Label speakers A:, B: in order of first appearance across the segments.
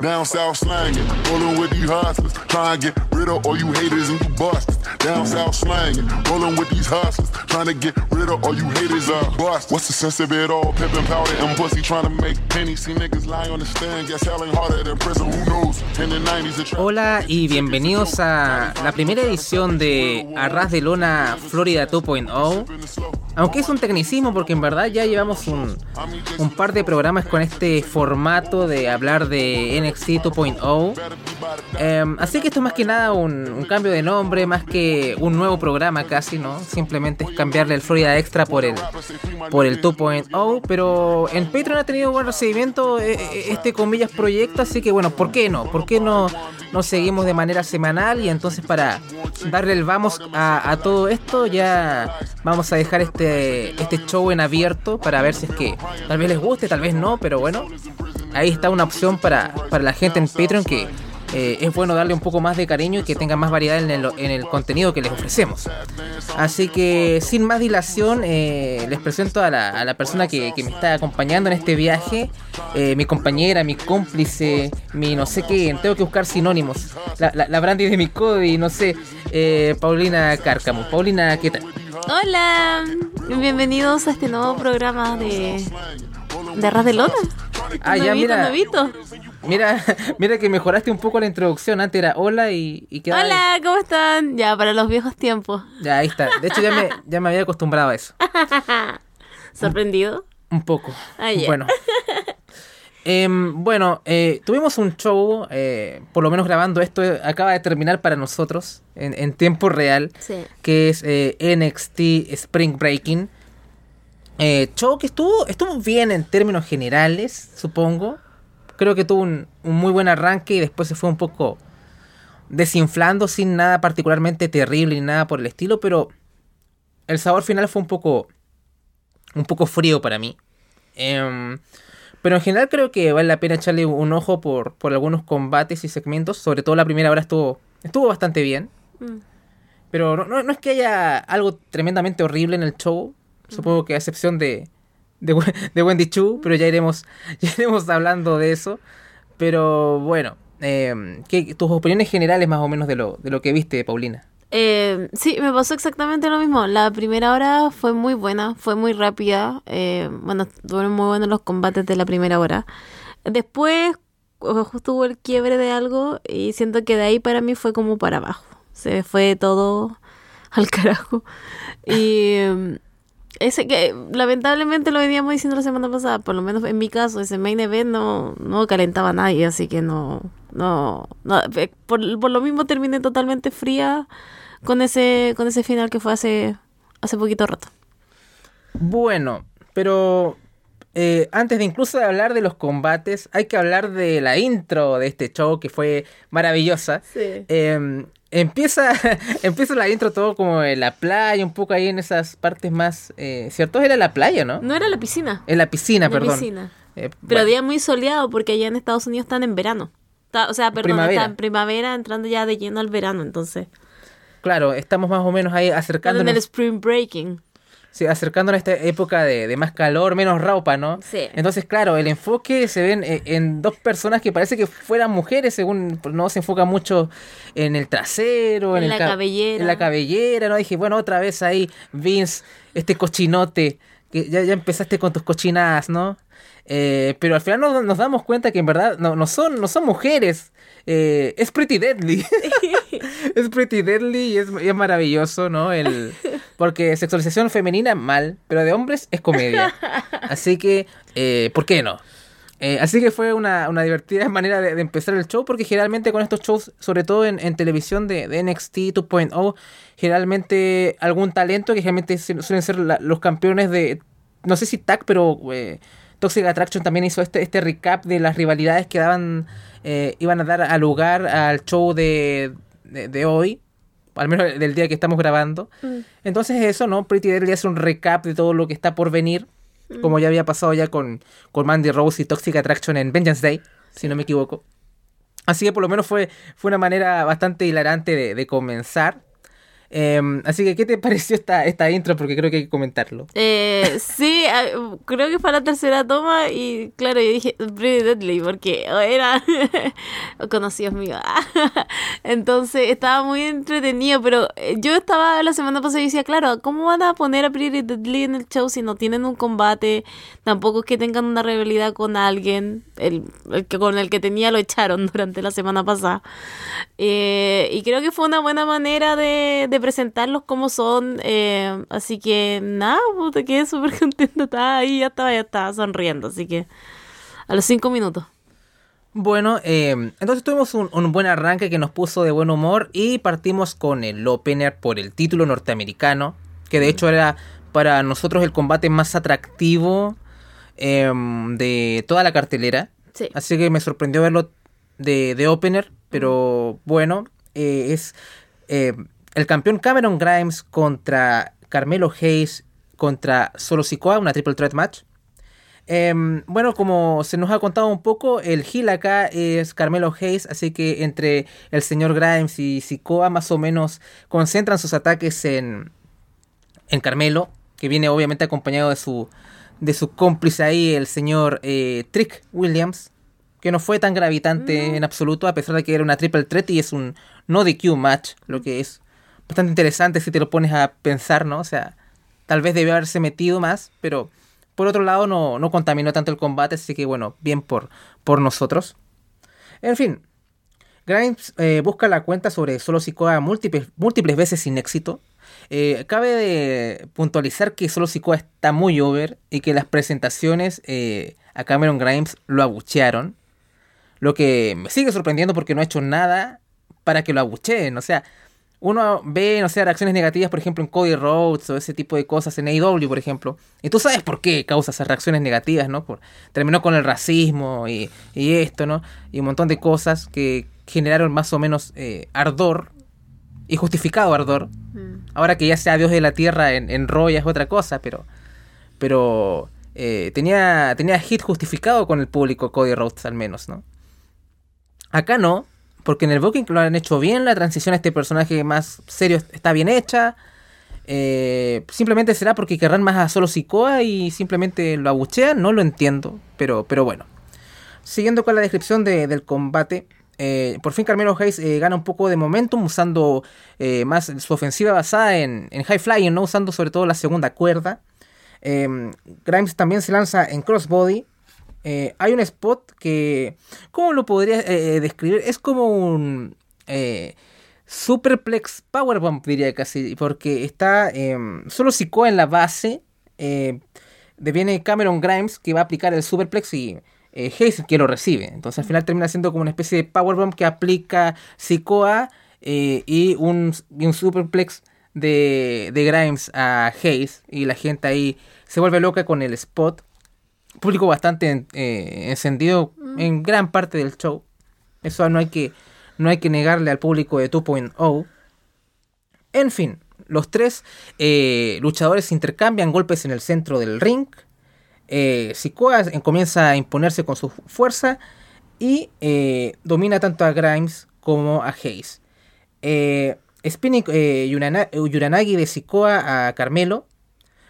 A: Down south slanging, rolling with these hustlers. Trying to get rid of all you haters and you busters. Down south slanging, rolling with these hustlers. Trying to get rid of all you haters and busters. What's the sense of it all? Pimpin' powder and pussy trying to make pennies. See niggas lying on the stand, guess hell harder than prison. Who knows? In the 90s, it
B: Hola y bienvenidos a la primera edición de Arras de Lona Florida 2.0. Aunque es un tecnicismo porque en verdad ya llevamos un, un par de programas con este formato de hablar de NXT 2.0. Em, así que esto es más que nada un, un cambio de nombre, más que un nuevo programa casi, ¿no? Simplemente es cambiarle el Florida Extra por el, por el 2.0. Pero en Patreon ha tenido buen recibimiento eh, eh, este comillas proyecto, así que bueno, ¿por qué no? ¿Por qué no, no seguimos de manera semanal? Y entonces para darle el vamos a, a todo esto ya vamos a dejar este, este show en abierto para ver si es que tal vez les guste, tal vez no, pero bueno, ahí está una opción para, para la gente en Patreon que eh, es bueno darle un poco más de cariño y que tenga más variedad en el, en el contenido que les ofrecemos. Así que sin más dilación, eh, les presento a la, a la persona que, que, me está acompañando en este viaje, eh, mi compañera, mi cómplice, mi no sé qué, tengo que buscar sinónimos, la, la, la Brandy de mi Cody, no sé, eh, Paulina Cárcamo. Paulina, ¿qué tal?
C: Hola, bienvenidos a este nuevo programa de, de Ras de Lona.
B: Ah, ya, mira. Mira, mira que mejoraste un poco la introducción. Antes era hola y, y quedaba
C: Hola,
B: ahí.
C: ¿cómo están? Ya, para los viejos tiempos.
B: Ya, ahí está. De hecho, ya me, ya me había acostumbrado a eso.
C: ¿Sorprendido?
B: Un poco.
C: Ah.
B: Bueno. Em, bueno, eh, tuvimos un show, eh, por lo menos grabando esto, eh, acaba de terminar para nosotros en, en tiempo real,
C: Sí.
B: que es NXT Spring Breaking. Show que estuvo, estuvo bien en términos generales, supongo. Creo que tuvo un, un muy buen arranque y después se fue un poco desinflando sin nada particularmente terrible ni nada por el estilo, pero el sabor final fue un poco un poco frío para mí. Em, pero en general creo que vale la pena echarle un ojo por, por algunos combates y segmentos. Sobre todo la primera hora estuvo, estuvo bastante bien.
C: Mm.
B: Pero no, no, no es que haya algo tremendamente horrible en el show. Supongo que a excepción de, de, de Wendy Chu, pero ya iremos, iremos hablando de eso. Pero bueno, em, ¿qué- tus opiniones generales más o menos de lo, de lo que viste, Paulina.
C: Eh, sí, me pasó exactamente lo mismo. La primera hora fue muy buena, fue muy rápida. eh, bueno, fueron muy buenos los combates de la primera hora. Después, justo hubo el quiebre de algo y siento que de ahí para mí fue como para abajo. Se fue todo al carajo. Y ese que lamentablemente lo veníamos diciendo la semana pasada, por lo menos en mi caso, ese main event no, no calentaba a nadie, así que no, no, no, eh, por, por lo mismo terminé totalmente fría con ese, con ese final que fue hace, hace poquito rato.
B: Bueno, pero eh, antes de incluso de hablar de los combates, hay que hablar de la intro de este show que fue maravillosa.
C: Sí.
B: Eh, empieza, empieza la intro todo como en la playa, un poco ahí en esas partes más... Eh, ¿Cierto? Era la playa, ¿no?
C: No era la piscina.
B: En la piscina,
C: la
B: perdón.
C: piscina.
B: Eh,
C: Pero
B: bueno,
C: día muy soleado porque allá en Estados Unidos están en verano. Está- o sea, perdón,
B: Primavera.
C: está en primavera entrando ya de lleno al verano, entonces.
B: Claro, estamos más o menos ahí
C: Están en
B: acercándonos,
C: el spring breaking.
B: Sí, acercándonos a esta época de, de más calor, menos ropa, ¿no?
C: Sí.
B: Entonces, claro, el enfoque se ven eh, en dos personas que parece que fueran mujeres, según no se enfoca mucho en el trasero, en,
C: En
B: el
C: la
B: ca-
C: cabellera.
B: En la cabellera, ¿no? Dije, bueno, otra vez ahí, Vince, este cochinote, que ya, ya empezaste con tus cochinadas, ¿no? Eh, pero al final nos, nos damos cuenta que en verdad no, no, son, no son mujeres. Eh, es Pretty Deadly. es Pretty Deadly y es, y es maravilloso, ¿no? El, porque sexualización femenina, mal, pero de hombres es comedia. Así que, eh, ¿por qué no? Eh, así que fue una, una divertida manera de, de empezar el show, porque generalmente con estos shows, sobre todo en, en televisión de, de NXT 2.0, generalmente algún talento que generalmente su- suelen ser la- los campeones de, no sé si tag, pero eh, Toxic Attraction también hizo este, este recap de las rivalidades que daban, eh, iban a dar a lugar al show de, de, de hoy, al menos del día que estamos grabando. Entonces eso, ¿no? Pretty Deadly hace un recap de todo lo que está por venir, como ya había pasado ya con, con Mandy Rose y Toxic Attraction en Vengeance Day, si no me equivoco. Así que por lo menos fue, fue una manera bastante hilarante de, de comenzar. Em, así que, ¿qué te pareció esta, esta intro? Porque creo que hay que comentarlo.
C: Eh, sí, ah, creo que fue la tercera toma y claro, yo dije Pretty Deadly porque era conocidos míos. Entonces estaba muy entretenido, pero eh, yo estaba la semana pasada y decía, claro, ¿cómo van a poner a Pretty Deadly en el show si no tienen un combate? Tampoco es que tengan una rivalidad con alguien. El, el que con el que tenía lo echaron durante la semana pasada. Eh, y creo que fue una buena manera de, de presentarlos como son. Eh, así que nada, pues, te quedé súper contenta. Estaba ahí, ya estaba, ya estaba sonriendo. Así que a los cinco minutos.
B: Bueno, eh, entonces tuvimos un, un, buen arranque que nos puso de buen humor y partimos con el opener por el título norteamericano, que de hecho era para nosotros el combate más atractivo eh, de toda la cartelera.
C: Sí.
B: Así que me sorprendió verlo de, de opener, pero bueno, eh, es eh, el campeón Cameron Grimes contra Carmelo Hayes contra Solo Sikoa, una triple threat match. Eh, bueno, como se nos ha contado un poco, el heel acá es Carmelo Hayes, así que entre el señor Grimes y Sikoa más o menos concentran sus ataques en, en Carmelo, que viene obviamente acompañado de su, de su cómplice ahí, el señor eh, Trick Williams, que no fue tan gravitante
C: No.
B: en absoluto, a pesar de que era una triple threat y es un no DQ match, lo que es bastante interesante si te lo pones a pensar, ¿no? O sea, tal vez debió haberse metido más, pero por otro lado no, no contaminó tanto el combate, así que bueno, bien por, por nosotros. En fin, Grimes eh, busca la cuenta sobre Solo Sikoa múltiples, múltiples veces sin éxito. Eh, cabe de puntualizar que Solo Sikoa está muy over y que las presentaciones eh, a Cameron Grimes lo abuchearon. Lo que me sigue sorprendiendo porque no ha hecho nada para que lo abucheen. O sea, uno ve, no sé, reacciones negativas, por ejemplo, en Cody Rhodes o ese tipo de cosas en AEW, por ejemplo. Y tú sabes por qué causa esas reacciones negativas, ¿no? Por, terminó con el racismo y, y esto, ¿no? Y un montón de cosas que generaron más o menos eh, ardor y justificado ardor.
C: Mm.
B: Ahora que ya sea Dios de la Tierra en, en Raw ya es otra cosa, pero pero eh, tenía tenía hit justificado con el público Cody Rhodes al menos, ¿no? Acá no, porque en el booking lo han hecho bien, la transición a este personaje más serio está bien hecha. Eh, simplemente será porque querrán más a solo Sikoa y simplemente lo abuchean, no lo entiendo, pero, pero bueno. Siguiendo con la descripción de- del combate, eh, por fin Carmelo Hayes eh, gana un poco de momentum usando más su ofensiva basada en, en high flying, no usando sobre todo la segunda cuerda. Grimes también se lanza en crossbody. Eh, hay un spot que, ¿cómo lo podría eh, describir? Es como un eh, superplex powerbomb, diría casi, porque está eh, solo Sikoa en la base. Eh, viene Cameron Grimes que va a aplicar el superplex y eh, Hayes que lo recibe. Entonces al final termina siendo como una especie de powerbomb que aplica Sikoa eh, y, un, y un superplex de, de Grimes a Hayes. Y la gente ahí se vuelve loca con el spot. Público bastante eh, encendido en gran parte del show. Eso no hay que, no hay que negarle al público de 2.0. En fin, los tres eh, luchadores intercambian golpes en el centro del ring. Eh, Sikoa comienza a imponerse con su fuerza y eh, domina tanto a Grimes como a Hayes. Eh, spinning Yurana- Yuranagi de Sikoa a Carmelo.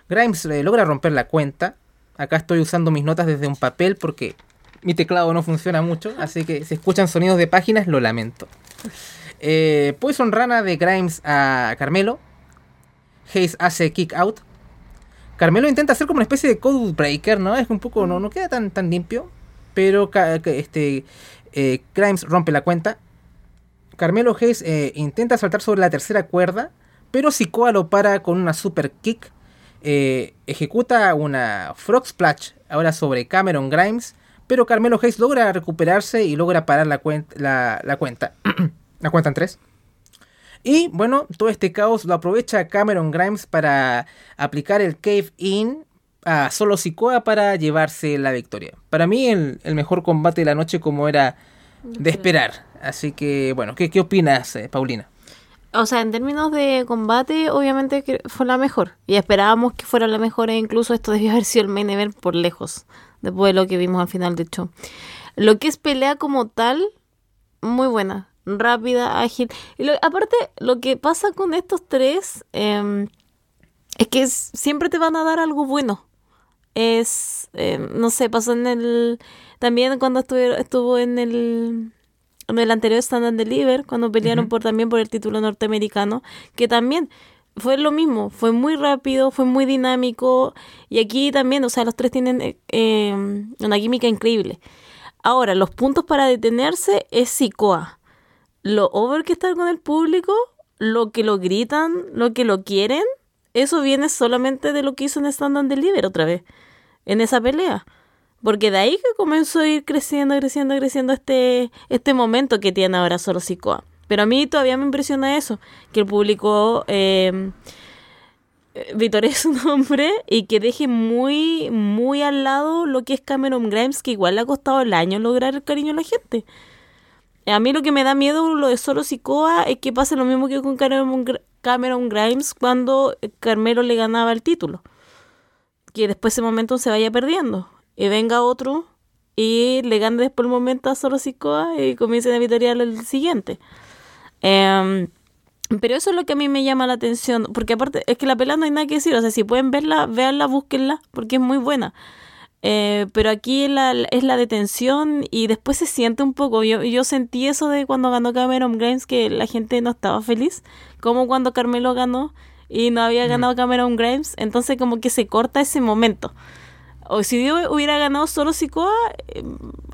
B: Grimes logra romper la cuenta. Acá estoy usando mis notas desde un papel porque mi teclado no funciona mucho, así que si escuchan sonidos de páginas lo lamento. Eh, Poison Rana de Grimes a Carmelo. Hayes hace kick out. Carmelo intenta hacer como una especie de code breaker, ¿no? Es un poco, no, no queda tan, tan limpio. Pero este, eh, Grimes rompe la cuenta. Carmelo Hayes eh, intenta saltar sobre la tercera cuerda. Pero Sikoa lo para con una super kick. Eh, ejecuta una frog splash ahora sobre Cameron Grimes. Pero Carmelo Hayes logra recuperarse y logra parar la, cuen- la, la cuenta. la cuenta en tres. Y bueno, todo este caos lo aprovecha Cameron Grimes para aplicar el Cave In a Solo Sikoa para llevarse la victoria. Para mí el, el mejor combate de la noche como era de esperar. Así que bueno, ¿qué, qué opinas, eh, Paulina?
C: O sea, en términos de combate, obviamente fue la mejor. Y esperábamos que fuera la mejor e incluso esto debió haber sido el main event por lejos. Después de lo que vimos al final del show. Lo que es pelea como tal, muy buena. rápida, ágil. Y lo- aparte, lo que pasa con estos tres em, es que siempre te van a dar algo bueno. Es, em, no sé, pasó en el... También cuando estuve, estuvo en el... En el anterior Stand and Deliver, cuando pelearon por también por el título norteamericano, que también fue lo mismo, fue muy rápido, fue muy dinámico, y aquí también, o sea, los tres tienen eh, em, una química increíble. Ahora, los puntos para detenerse es Sikoa. Lo over que está con el público, lo que lo gritan, lo que lo quieren, eso viene solamente de lo que hizo en Stand and Deliver otra vez, en esa pelea. Porque de ahí que comenzó a ir creciendo, creciendo, creciendo este, este momento que tiene ahora solo Sikoa. Pero a mí todavía me impresiona eso, que el público eh, eh, vitoree su nombre y que deje muy, muy al lado lo que es Cameron Grimes, que igual le ha costado el año lograr el cariño de la gente. A mí lo que me da miedo lo de solo Sikoa es que pase lo mismo que con Cameron Grimes cuando Carmelo le ganaba el título. Que después ese momento se vaya perdiendo. Y venga otro y le gane después el momento a solo Sikoa y comiencen a vitoriar el siguiente. Em, pero eso es lo que a mí me llama la atención, porque aparte es que la pelea no hay nada que decir, o sea, si pueden verla, véanla, búsquenla, porque es muy buena. Eh, pero aquí la, es la detención y después se siente un poco, yo, yo sentí eso de cuando ganó Cameron Grimes, que la gente no estaba feliz, como cuando Carmelo ganó y no había ganado Cameron Grimes, entonces como que se corta ese momento. O si yo hubiera ganado solo Sikoa, eh,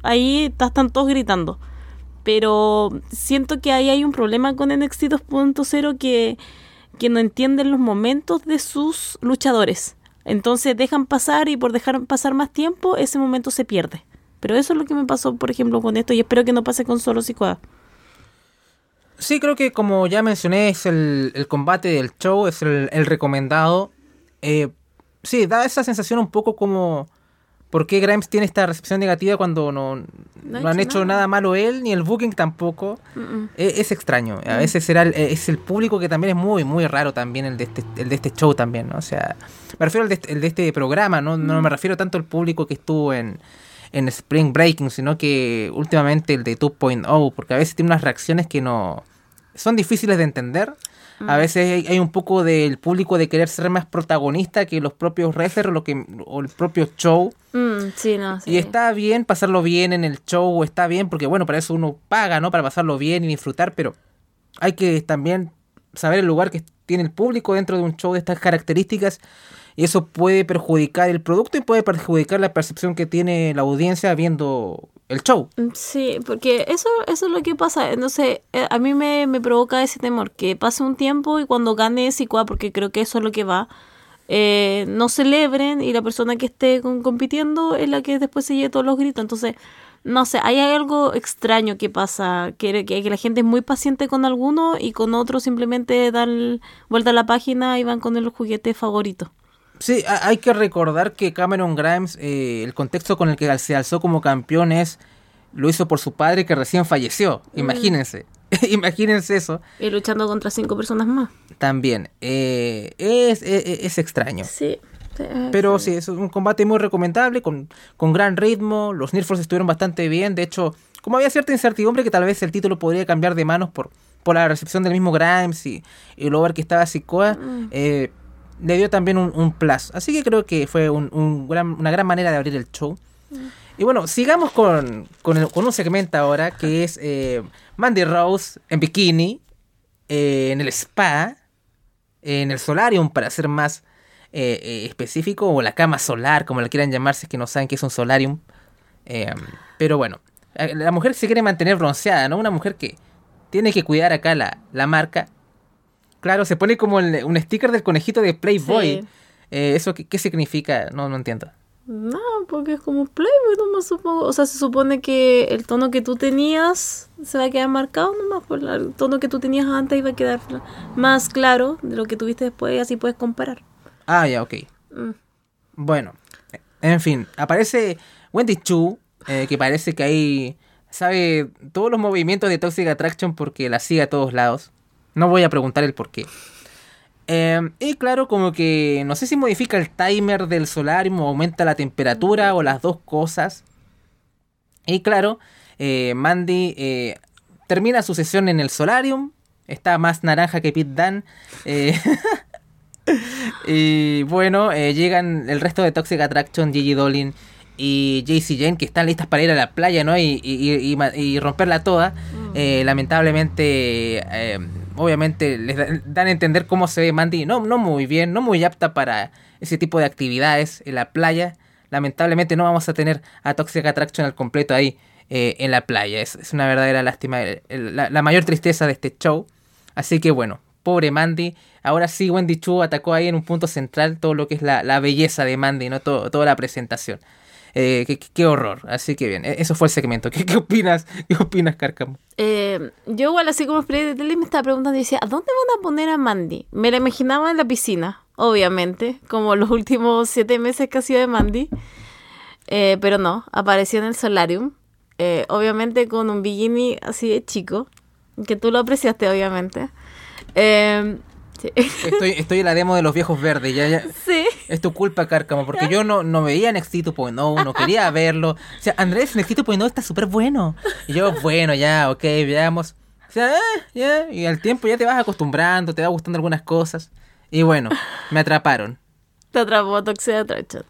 C: ahí están todos gritando. Pero siento que ahí hay un problema con NXT 2.0 que, que no entienden los momentos de sus luchadores. Entonces dejan pasar y por dejar pasar más tiempo, ese momento se pierde. Pero eso es lo que me pasó, por ejemplo, con esto y espero que no pase con solo Sikoa.
B: Sí, creo que como ya mencioné, es el, combate del show, es el, el recomendado. Eh, sí, da esa sensación un poco como... ¿Por qué Grimes tiene esta recepción negativa cuando no, no,
C: ha
B: han
C: hecho nada.
B: nada. malo él, ni el booking tampoco? E- Es, extraño. A veces será el, es el público que también es muy, muy raro también el de este, el de este show también, ¿no? O sea, me refiero al de este, el de este programa, ¿no? No me refiero tanto al público que estuvo en, en Spring Breaking, sino que últimamente el de 2.0, porque a veces tiene unas reacciones que no... Son difíciles de entender. A veces hay, hay un poco del público de querer ser más protagonista que los propios wrestlers o, lo que, o el propio show.
C: Mm, sí, no, sí.
B: Y está bien pasarlo bien en el show, está bien, porque bueno, para eso uno paga, ¿no? Para pasarlo bien y disfrutar, pero hay que también saber el lugar que tiene el público dentro de un show de estas características. Y eso puede perjudicar el producto y puede perjudicar la percepción que tiene la audiencia viendo el show.
C: Mm, Sí, porque eso, eso es lo que pasa. Entonces, eh, a mí me, me provoca ese temor, que pase un tiempo y cuando gane Sikoa, porque creo que eso es lo que va, eh, no celebren y la persona que esté con- compitiendo es la que después se lleve todos los gritos. Entonces, no sé, hay algo extraño que pasa, que, que, que la gente es muy paciente con alguno y con otro simplemente dan vuelta a la página y van con el juguete favorito.
B: Sí, ha- hay que recordar que Cameron Grimes, eh, el contexto con el que se alzó como campeón es, lo hizo por su padre que recién falleció. Imagínense, imagínense eso.
C: Y luchando contra cinco personas más.
B: También, eh, es, es, es extraño.
C: Sí.
B: Pero sí, es un combate muy recomendable, con, con gran ritmo. Los Nirfors estuvieron bastante bien. De hecho, como había cierta incertidumbre que tal vez el título podría cambiar de manos por, por la recepción del mismo Grimes y, y el over que estaba Sikoa, eh, le dio también un, un plus. Así que creo que fue un, un gran, una gran manera de abrir el show. Y bueno, sigamos con, con, el- con un segmento ahora que es eh, Mandy Rose en bikini, eh, en el spa, en el solarium para ser más eh, específico, o la cama solar, como la quieran llamar, si es que no saben qué es un solarium. Eh, pero bueno, la mujer se quiere mantener bronceada, ¿no? Una mujer que tiene que cuidar acá la, la marca. Claro, se pone como el- un sticker del conejito de Playboy.
C: Sí.
B: Eh, ¿Eso qué, qué significa? No, no entiendo.
C: No, porque es como Playboy nomás supongo. O sea, se supone que el tono que tú tenías se va a quedar marcado nomás. Por la- el tono que tú tenías antes iba a quedar más claro de lo que tuviste después y así puedes comparar.
B: Ah, ya, ok.
C: Mm.
B: Bueno, en fin, aparece Wendy Chu, eh, que parece que ahí sabe todos los movimientos de Toxic Attraction porque la sigue a todos lados. No voy a preguntar el por qué. Eh, y claro, como que no sé si modifica el timer del solarium o aumenta la temperatura o las dos cosas. Y claro, eh, Mandy eh, termina su sesión en el Solarium. Está más naranja que Pete Dan. Eh, y bueno, llegan el resto de Toxic Attraction, Gigi Dolin y JC Jane, que están listas para ir a la playa, ¿no? Y, y, y, y romperla toda.
C: Mm.
B: Lamentablemente, obviamente, les da- dan a entender cómo se ve Mandy. No, no muy bien, no muy apta para ese tipo de actividades en la playa. Lamentablemente no vamos a tener a Toxic Attraction al completo ahí eh, en la playa. Es, es una verdadera lástima, la, la mayor tristeza de este show. Así que bueno, pobre Mandy. Ahora sí, Wendy Chu atacó ahí en un punto central todo lo que es la, la belleza de Mandy, ¿no? Todo, toda la presentación. Eh, qué, qué- horror. Así que bien, e- eso fue el segmento. ¿Qué, qué opinas? ¿Qué opinas, Cárcamo?
C: Eh, yo igual así como esperé de tele me estaba preguntando y decía, ¿a dónde van a poner a Mandy? Me la imaginaba en la piscina, obviamente, como los últimos siete meses que ha sido de Mandy. Eh, pero no, apareció en el solarium, eh, obviamente con un bikini así de chico, que tú lo apreciaste obviamente. Sí.
B: Estoy, estoy en la demo de los viejos verdes. Ya, ya.
C: sí.
B: Es tu culpa, Cárcamo, porque yo no, no veía NXT 2.0, no quería verlo. O sea, Andrés, NXT 2.0 está súper bueno. Y yo, bueno, ya, ok, veamos. O sea, ah, ya, y al tiempo ya te vas acostumbrando, te va gustando algunas cosas. Y bueno, me atraparon.
C: Te atrapó Toxic Attraction.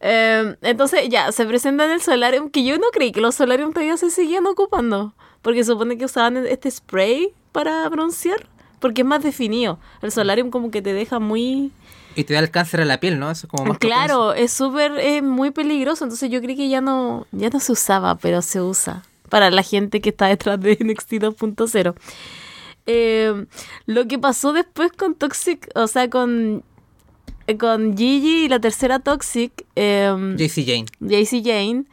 C: Eh, entonces ya, se presenta en el solarium, que yo no creí que los solarium todavía se seguían ocupando, porque supone que usaban este spray para broncear, porque es más definido. El solarium como que te deja muy...
B: Y te da el cáncer a la piel, ¿no? Eso es como más
C: Claro, es súper, es muy peligroso, entonces yo creí que ya no, ya no se usaba, pero se usa para la gente que está detrás de NXT 2.0. Eh, lo que pasó después con Toxic, o sea, con, con Gigi y la tercera Toxic, eh,
B: JC Jane.
C: JC Jane,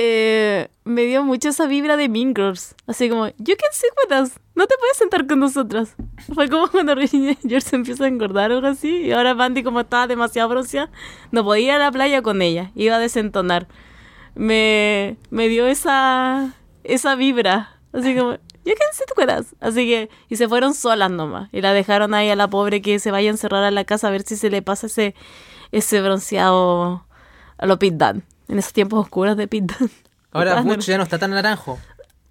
C: eh, me dio mucho esa vibra de Mean Girls. Así como, you can sit with us. No te puedes sentar con nosotras. Fue como cuando Regina George se empieza a engordar o algo así. Y ahora Mandy, como estaba demasiado bronceada, no podía ir a la playa con ella. Iba a desentonar. Me, me dio esa, esa vibra. Así como, you can sit with us. Así que, y se fueron solas nomás. Y la dejaron ahí a la pobre que se vaya a encerrar a la casa a ver si se le pasa ese, ese bronceado a lo Pit Dan. En esos tiempos oscuros de Dan.
B: Ahora
C: Ah.
B: Butch ya no está tan naranjo.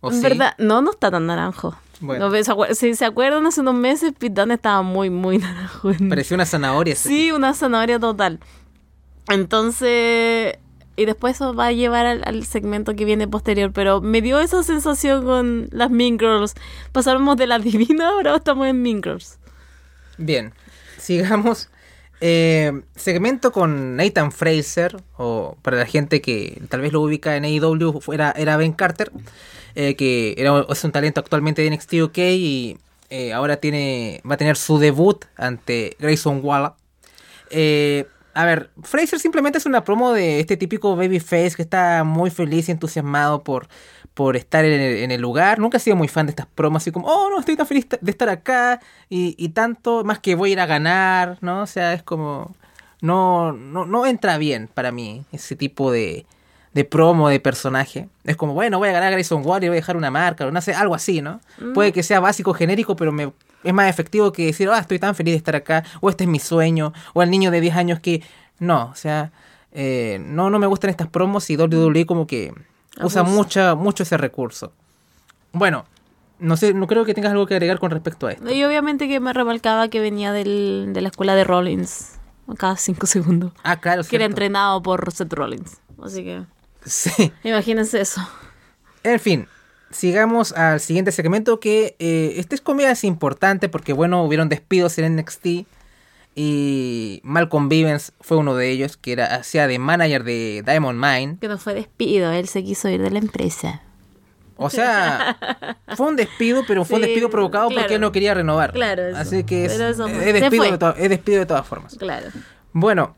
B: ¿O
C: En
B: sí?
C: verdad, no, no está tan naranjo.
B: Bueno.
C: No, ¿se acuer- si se acuerdan, hace unos meses Pit Dan estaba muy, muy naranjo.
B: Parecía una zanahoria. ese
C: Sí, una zanahoria total. Entonces, y después eso va a llevar al, al segmento que viene posterior, pero me dio esa sensación con las Mean Girls. Pasamos de la divina, ahora estamos en Mean Girls.
B: Bien, sigamos. Eh, segmento con Nathan Fraser, o para la gente que tal vez lo ubica en AEW, fuera, era Ben Carter, eh, que era, es un talento actualmente de NXT UK y eh, ahora tiene va a tener su debut ante Grayson Waller. Eh, a ver, Fraser simplemente es una promo de este típico babyface que está muy feliz y entusiasmado por, por estar en el, en el lugar. Nunca he sido muy fan de estas promos, así como, oh, no, estoy tan feliz de estar acá y, y tanto, más que voy a ir a ganar, ¿no? O sea, es como, no, no, no entra bien para mí ese tipo de, de promo de personaje. Es como, bueno, voy a ganar a Grayson Waller y voy a dejar una marca, o no sé, algo así, ¿no? Puede que sea básico, genérico, pero me, es más efectivo que decir, ah, estoy tan feliz de estar acá, o este es mi sueño, o el niño de 10 años que... No, o sea, eh, no, no me gustan estas promos y WWE como que usa mucha, mucho ese recurso. Bueno, no sé, no creo que tengas algo que agregar con respecto a esto.
C: Y obviamente que me remarcaba que venía del, de la escuela de Rollins, cada cinco segundos.
B: Ah, claro,
C: Que era entrenado por Seth Rollins. Así que,
B: Sí.
C: imagínense eso.
B: En fin, sigamos al siguiente segmento que eh, este es comida es importante porque bueno, hubieron despidos en NXT y Malcolm Vivens fue uno de ellos que era hacía de manager de Diamond Mine.
C: Que no fue despido, él se quiso ir de la empresa.
B: O sea, fue un despido, pero fue un despido provocado porque él no quería renovar.
C: Claro, eso.
B: Así que es,
C: Pero
B: es despido de es despido de todas formas.
C: Claro.
B: Bueno,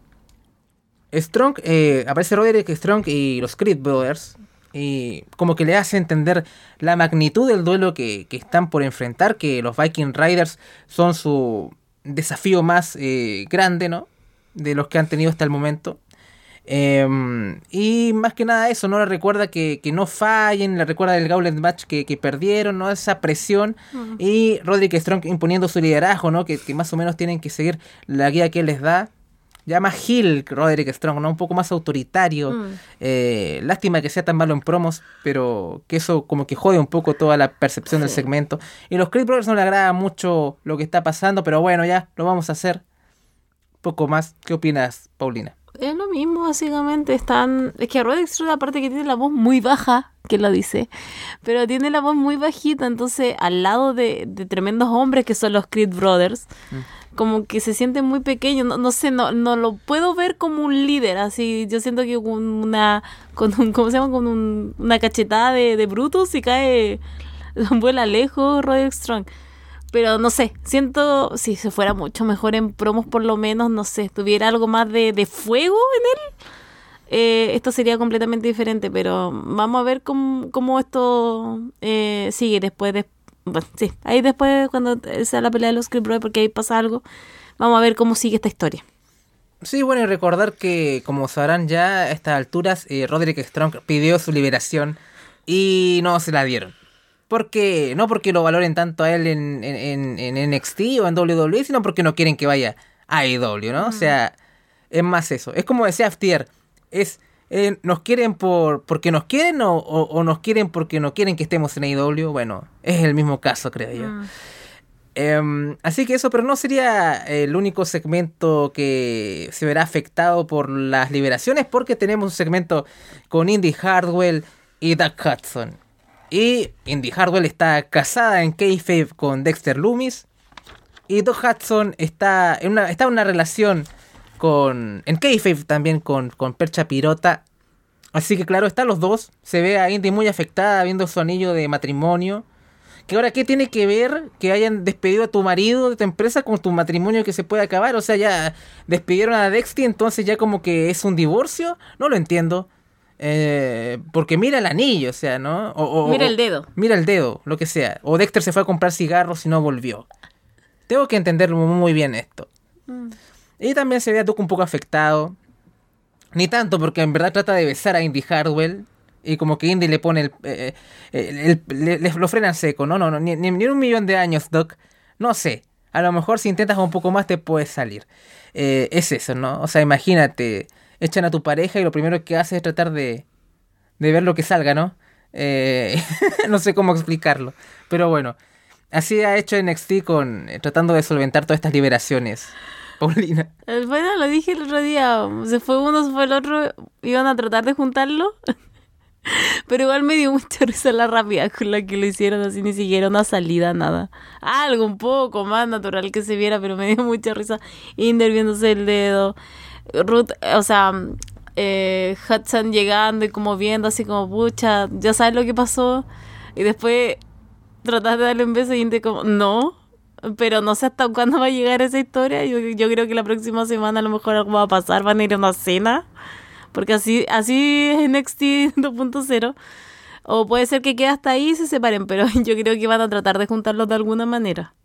B: Strong, eh, aparece Roderick Strong y los Creed Brothers. Y como que le hace entender la magnitud del duelo que, que están por enfrentar, que los Viking Riders son su desafío más eh, grande, ¿no? De los que han tenido hasta el momento. Em, y más que nada eso, ¿no? Le recuerda que, que no fallen, le recuerda el Gauntlet Match que, que perdieron, ¿no? Esa presión. Y Roderick Strong imponiendo su liderazgo, ¿no? Que, que más o menos tienen que seguir la guía que él les da. Ya más Hill, Roderick Strong, ¿no? Un poco más autoritario.
C: Mm.
B: Eh, lástima que sea tan malo en promos, pero que eso como que jode un poco toda la percepción del segmento. Y los Creed Brothers no le agrada mucho lo que está pasando, pero bueno, ya lo vamos a hacer. Poco más. ¿Qué opinas, Paulina?
C: Es lo mismo, básicamente. Están. Es que Roderick Strong, aparte que tiene la voz muy baja, que lo dice, pero tiene la voz muy bajita, entonces al lado de, de tremendos hombres que son los Creed Brothers, como que se siente muy pequeño. No, no sé, no, no lo puedo ver como un líder, así. Yo siento que con una. Con un, ¿Cómo se llama? Con un- una cachetada de, de Brutus y cae. Vuela lejos Roderick Strong. Pero no sé, siento, si se fuera mucho mejor en promos por lo menos, no sé, tuviera algo más de, de fuego en él, eh, esto sería completamente diferente, pero vamos a ver cómo, cómo esto eh, sigue después de... Bueno, sí, ahí después cuando sea la pelea de los Brothers, porque ahí pasa algo, vamos a ver cómo sigue esta historia.
B: Sí, bueno, y recordar que, como sabrán ya a estas alturas, eh, Roderick Strong pidió su liberación y no se la dieron. Porque, no porque lo valoren tanto a él en, en, en- NXT o en WWE, sino porque no quieren que vaya a AEW, ¿no? O sea, es más eso. Es como decía Aftier, es, eh, ¿nos quieren por porque nos quieren o, o- o nos quieren porque no quieren que estemos en AEW? Bueno, es el mismo caso, creo yo. Em, así que eso, pero no sería el único segmento que se verá afectado por las liberaciones, porque tenemos un segmento con Indy Hardwell y Doug Hudson. Y Indy Hardwell está casada en kayfabe con Dexter Loomis. Y Doug Hudson está en una, está en una relación con. En kayfabe también con, con Percha Pirota. Así que claro, están los dos. Se ve a Indy muy afectada viendo su anillo de matrimonio. Que ahora, ¿qué tiene que ver que hayan despedido a tu marido de tu empresa con tu matrimonio que se puede acabar? O sea, ya despidieron a Dexty, entonces ya como que es un divorcio. No lo entiendo. Eh, porque mira el anillo, o sea, ¿no? O- o-
C: Mira el dedo.
B: Mira el dedo, lo que sea. O Dexter se fue a comprar cigarros y no volvió. Tengo que entender muy bien esto. Y también se ve a Duke un poco afectado. Ni tanto, porque en verdad trata de besar a Indy Hardwell. Y como que Indy le pone el. eh, eh, lo frena en seco. No, no, no. Ni, ni- un millón de años, Doc. No sé. A lo mejor si intentas un poco más te puedes salir. Eh, es eso, ¿no? O sea, imagínate. Echan a tu pareja y lo primero que hace es tratar de. de ver lo que salga, ¿no? Eh, no sé cómo explicarlo. Pero bueno. Así ha hecho NXT con. tratando de solventar todas estas liberaciones. Paulina.
C: Eh, Bueno, lo dije el otro día, se fue uno, se fue el otro, iban a tratar de juntarlo. Pero igual me dio mucha risa la rapidez con la que lo hicieron, así ni siquiera una salida, nada. Algo un poco más natural que se viera, pero me dio mucha risa. Inder viéndose el dedo. Ruth, o sea, eh, Hudson llegando y como viendo así como, pucha, ya sabes lo que pasó. Y después tratar de darle un beso y Inder como, no. Pero no sé hasta cuándo va a llegar esa historia. Yo, yo creo que la próxima semana a lo mejor algo va a pasar. Van a ir a una cena. Porque así, así es NXT 2.0. O puede ser que quede hasta ahí y se separen. Pero yo creo que van a tratar de juntarlos de alguna manera.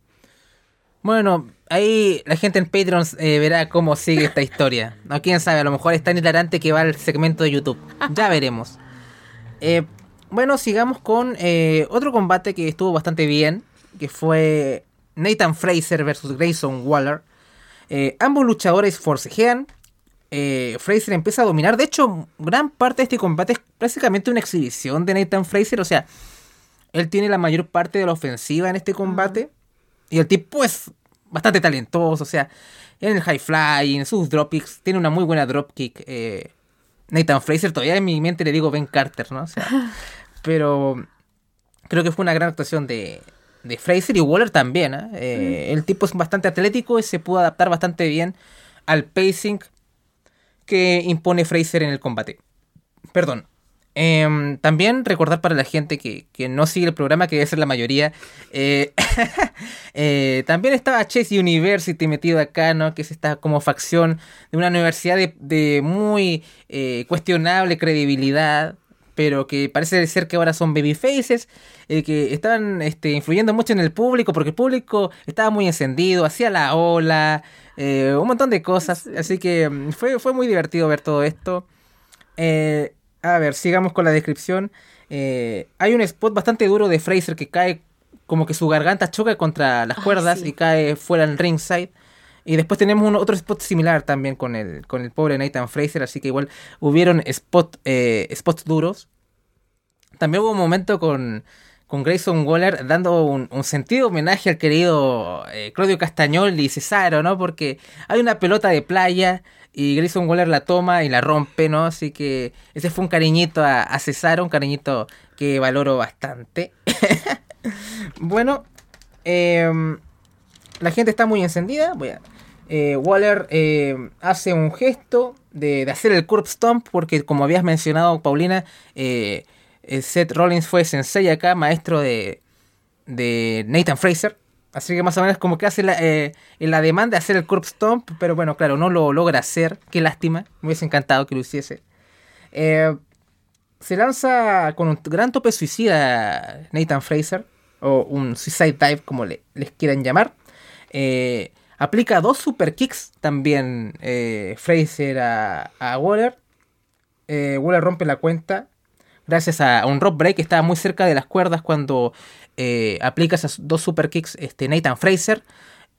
B: Bueno, ahí la gente en Patreon eh, verá cómo sigue esta historia. No, quién sabe, a lo mejor es tan hilarante que va al segmento de YouTube. Ya veremos. Eh, bueno, sigamos con eh, otro combate que estuvo bastante bien, que fue Nathan Fraser versus Grayson Waller. Eh, ambos luchadores forcejean. Eh, Fraser empieza a dominar. De hecho, gran parte de este combate es básicamente una exhibición de Nathan Fraser. O sea, él tiene la mayor parte de la ofensiva en este combate. Y el tipo es bastante talentoso. O sea, en el high fly, en sus dropkicks, tiene una muy buena dropkick. Eh, Nathan Fraser, todavía en mi mente le digo Ben Carter, ¿no? O sea, pero creo que fue una gran actuación de, de Fraser y Waller también. ¿eh? Eh, El tipo es bastante atlético y se pudo adaptar bastante bien al pacing que impone Fraser en el combate. Perdón. Em, también recordar para la gente que, que no sigue el programa, que debe ser la mayoría. eh, eh, también estaba Chase University metido acá, ¿no? Que es esta como facción de una universidad de, de muy eh, cuestionable credibilidad. Pero que parece ser que ahora son babyfaces. eh, que estaban este, influyendo mucho en el público. Porque el público estaba muy encendido. Hacía la ola. eh, un montón de cosas. Así que mm, fue, fue muy divertido ver todo esto. Eh, a ver, sigamos con la descripción. Eh, hay un spot bastante duro de Fraser que cae como que su garganta choca contra las cuerdas
C: sí.
B: y cae fuera en ringside. Y después tenemos un, otro spot similar también con el, con el pobre Nathan Fraser, así que igual hubieron spot, eh, spots duros. También hubo un momento con, con Grayson Waller dando un, sentido homenaje al querido eh, Claudio Castañol y Cesaro, ¿no? Porque hay una pelota de playa y Grayson Waller la toma y la rompe, ¿no? Así que ese fue un cariñito a, a Cesaro, un cariñito que valoro bastante. bueno, em, la gente está muy encendida. Voy a, eh, Waller eh, hace un gesto de, hacer el curb stomp porque como habías mencionado Paulina, eh, Seth Rollins fue sensei acá, maestro de, de Nathan Fraser. Así que más o menos como que hace la, la demanda de hacer el curb stomp, pero bueno, claro, no lo logra hacer. Qué lástima, me hubiese encantado que lo hiciese. se lanza con un gran tope suicida Nathan Fraser, o un suicide dive como le, les quieran llamar. Eh, Aplica dos super kicks también eh, Fraser a, Waller. Eh, Waller rompe la cuenta gracias a un rock break que estaba muy cerca de las cuerdas cuando eh, aplica esas dos super kicks este, Nathan Fraser.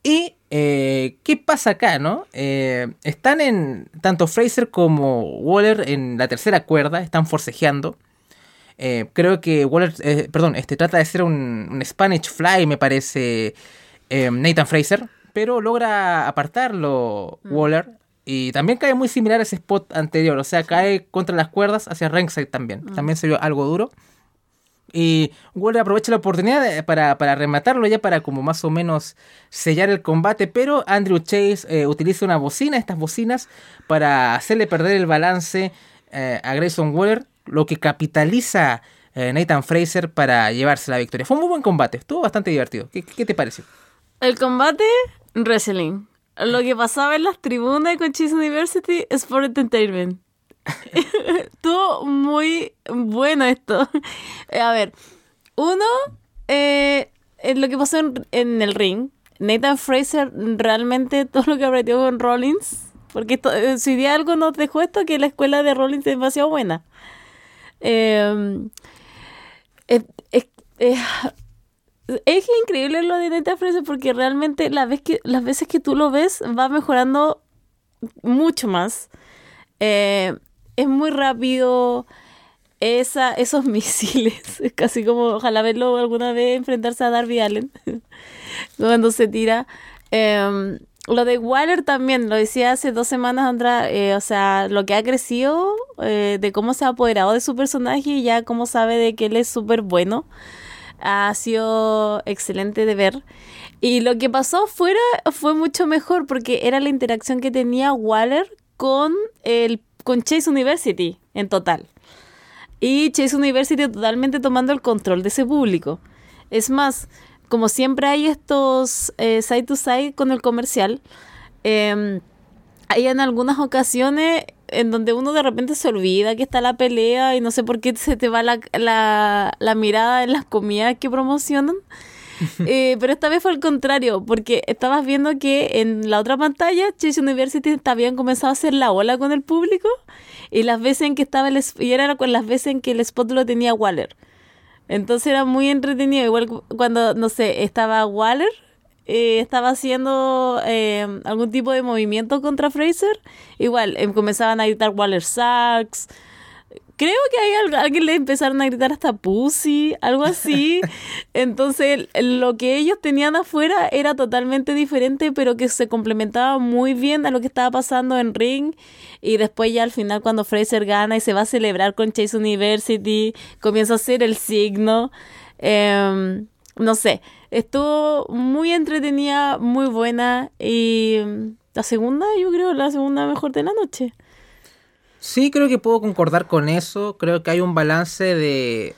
B: Y qué pasa acá, ¿no? están en tanto Fraser como Waller en la tercera cuerda, están forcejeando. creo que Waller, perdón, este trata de hacer un, un Spanish Fly, me parece Nathan Fraser pero logra apartarlo mm. Waller. Y también cae muy similar a ese spot anterior, o sea, cae contra las cuerdas hacia ringside también. Mm. También se vio algo duro. Y Waller aprovecha la oportunidad para, rematarlo ya para como más o menos sellar el combate, pero Andrew Chase eh, utiliza una bocina, estas bocinas, para hacerle perder el balance eh, a Grayson Waller, lo que capitaliza eh, Nathan Fraser para llevarse la victoria. Fue un muy buen combate, estuvo bastante divertido. ¿Qué, qué te pareció?
C: El combate Wrestling. Lo que pasaba en las tribunas con Cheese University es for entertainment. Estuvo muy bueno esto. A ver, uno, eh, lo que pasó en, el ring. Nathan Fraser realmente todo lo que aprendió con Rollins. Porque eh, si de algo nos dejó esto, que la escuela de Rollins es demasiado buena. Es increíble lo de Neta Fraser porque realmente la vez que, las veces que tú lo ves va mejorando mucho más. Eh, es muy rápido. Esa, esos misiles, es casi como ojalá verlo alguna vez enfrentarse a Darby Allen cuando se tira. Em, lo de Waller también, lo decía hace dos semanas, Andra, eh, o sea, lo que ha crecido, eh, de cómo se ha apoderado de su personaje y ya cómo sabe de que él es súper bueno ha sido excelente de ver. Y lo que pasó fuera fue mucho mejor porque era la interacción que tenía Waller con, el, con Chase University en total. Y Chase University totalmente tomando el control de ese público. Es más, como siempre hay estos eh, side to side con el comercial, eh, hay en algunas ocasiones en donde uno de repente se olvida que está la pelea y no sé por qué se te va la, la, mirada en las comidas que promocionan. Eh, pero esta vez fue al contrario, porque estabas viendo que en la otra pantalla Chase University habían comenzado a hacer la ola con el público y las veces en que estaba el y era con las veces en que el spot lo tenía Waller. Entonces era muy entretenido, igual cuando, no sé, estaba Waller eh, estaba haciendo eh, algún tipo de movimiento contra Fraser, igual em, comenzaban a gritar Waller Sacks. Creo que hay alguien le empezaron a gritar hasta Pussy, algo así. Entonces, lo que ellos tenían afuera era totalmente diferente, pero que se complementaba muy bien a lo que estaba pasando en ring. Y después ya al final cuando Fraser gana y se va a celebrar con Chase University, comienza a hacer el signo. Em, no sé, estuvo muy entretenida, muy buena y la segunda, yo creo, la segunda mejor de la noche.
B: Sí, creo que puedo concordar con eso. Creo que hay un balance de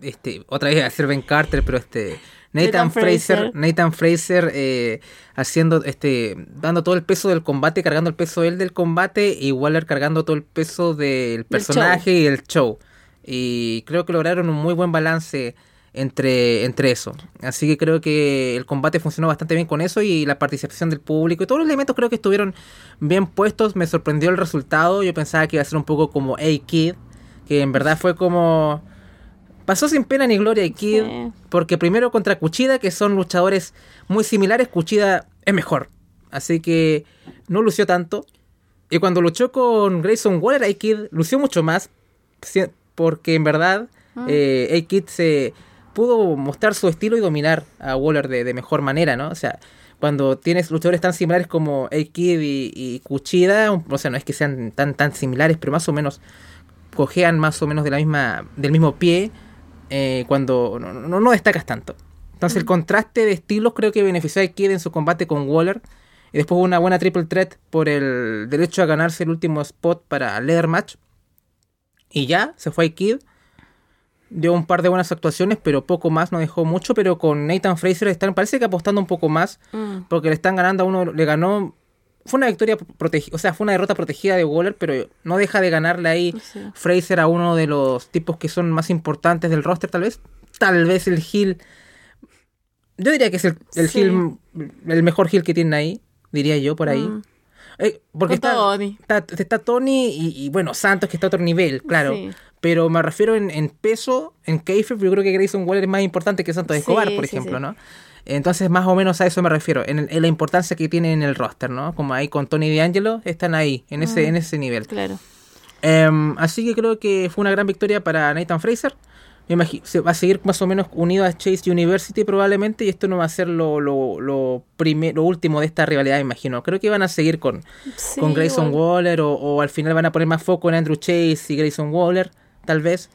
B: este otra vez a Ben Carter, pero este Nathan, Fraser, Nathan Fraser eh, haciendo este dando todo el peso del combate, cargando el peso él del combate y Waller cargando todo el peso del personaje y el show. Y creo que lograron un muy buen balance entre, entre eso. Así que creo que el combate funcionó bastante bien con eso y la participación del público y todos los elementos creo que estuvieron bien puestos. Me sorprendió el resultado. Yo pensaba que iba a ser un poco como A-Kid, que en verdad fue como... Pasó sin pena ni gloria A-Kid, porque primero contra Cuchida, que son luchadores muy similares, Cuchida es mejor. Así que no lució tanto. Y cuando luchó con Grayson Waller, A-Kid lució mucho más. Porque en verdad, eh, A-Kid se pudo mostrar su estilo y dominar a Waller de, mejor manera, ¿no? O sea, cuando tienes luchadores tan similares como A-Kid y, y, Kuchida, o sea, no es que sean tan, tan similares, pero más o menos cojean más o menos de la misma, del mismo pie eh, cuando no, no, destacas tanto. Entonces el contraste de estilos creo que benefició a Kid en su combate con Waller. Y después una buena triple threat por el derecho a ganarse el último spot para leather match. Y ya, se fue a Kid. Dio un par de buenas actuaciones, pero poco más, no dejó mucho. Pero con Nathan Fraser están, parece que apostando un poco más. Mm. Porque le están ganando a uno, le ganó fue una victoria protegida, o sea, fue una derrota protegida de Waller, pero no deja de ganarle ahí Fraser a uno de los tipos que son más importantes del roster, tal vez. Tal vez el Hill. Yo diría que es el, el el mejor Hill que tiene ahí, diría yo por ahí. Mm. Eh, porque está Tony. Está, Tony y, bueno, Santos que está a otro nivel, claro. Pero me refiero en, peso, en Keifer, yo creo que Grayson Waller es más importante que Santos Escobar, por ejemplo, ¿no? Entonces, más o menos a eso me refiero, en, la importancia que tiene en el roster, ¿no? Como ahí con Tony D'Angelo, están ahí, en ese, mm, en ese nivel.
C: Claro.
B: Em, así que creo que fue una gran victoria para Nathan Fraser. Me imagino, se va a seguir más o menos unido a Chase University probablemente y esto no va a ser lo, lo, lo, lo último de esta rivalidad, imagino. Creo que van a seguir con, con Grayson Waller o, o, al final van a poner más foco en Andrew Chase y Grayson Waller, tal vez.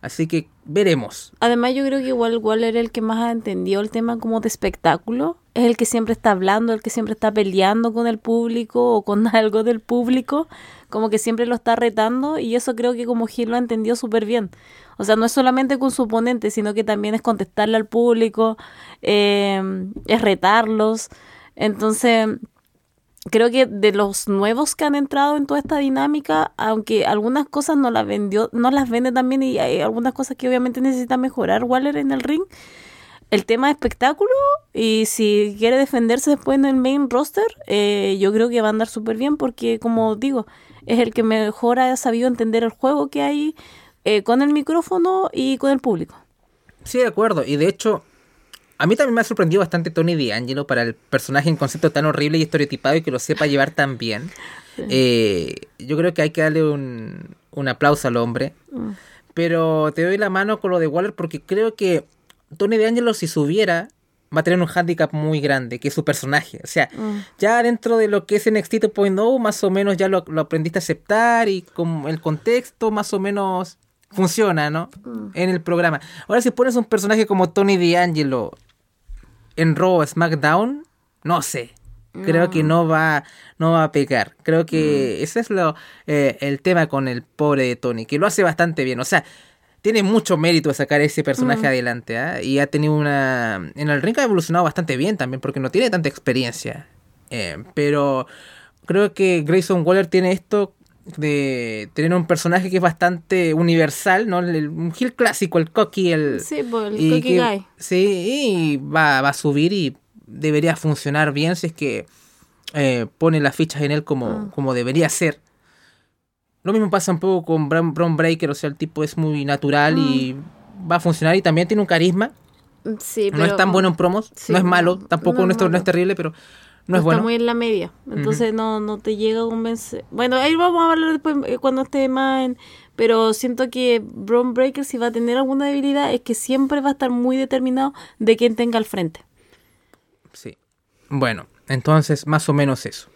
B: Así que veremos.
C: Además, yo creo que igual Waller era el que más ha entendido el tema como de espectáculo. Es el que siempre está hablando, el que siempre está peleando con el público o con algo del público. Como que siempre lo está retando. Y eso creo que como Gil lo ha entendido súper bien. O sea, no es solamente con su oponente, sino que también es contestarle al público, eh, es retarlos. Entonces, creo que de los nuevos que han entrado en toda esta dinámica, aunque algunas cosas no las vendió, no las vende también y hay algunas cosas que obviamente necesita mejorar Waller en el ring. El tema de espectáculo y si quiere defenderse después en el main roster, eh, yo creo que va a andar súper bien porque, como digo, es el que mejor ha sabido entender el juego que hay eh, con el micrófono y con el público.
B: Sí, de acuerdo. Y de hecho, a mí también me ha sorprendido bastante Tony D'Angelo para el personaje en concepto tan horrible y estereotipado y que lo sepa llevar tan bien. Eh, yo creo que hay que darle un, aplauso al hombre. Mm. Pero te doy la mano con lo de Waller porque creo que Tony D'Angelo si subiera va a tener un handicap muy grande, que es su personaje. O sea, mm. ya dentro de lo que es NXT 2.0, más o menos ya lo, aprendiste a aceptar y con el contexto más o menos funciona, ¿no? Mm. En el programa. Ahora si pones un personaje como Tony D'Angelo en Raw SmackDown, no sé. Creo que no va, no va a pegar. Creo que mm. ese es lo, eh, el tema con el pobre de Tony, que lo hace bastante bien. O sea, tiene mucho mérito sacar ese personaje mm. adelante. ¿ah? Y ha tenido una. En el ring ha evolucionado bastante bien también, porque no tiene tanta experiencia. Eh, pero creo que Grayson Waller tiene esto de tener un personaje que es bastante universal, ¿no? un heel clásico, el cocky, el...
C: Sí, pues, el cocky guy.
B: Sí, y va, va, a subir y debería funcionar bien si es que eh, pone las fichas en él como, ah. como debería ser. Lo mismo pasa un poco con Brown, Breaker, o sea, el tipo es muy natural y ah. va a funcionar y también tiene un carisma.
C: Sí,
B: no es tan bueno en promos, no es malo, tampoco no, no es terrible, pero no es
C: está muy en la media, entonces no, no te llega a convencer. Bueno, ahí vamos a hablar después eh, cuando esté más en... Pero siento que Braun Breaker si va a tener alguna debilidad es que siempre va a estar muy determinado de quién tenga al frente.
B: Sí. Bueno, entonces más o menos eso.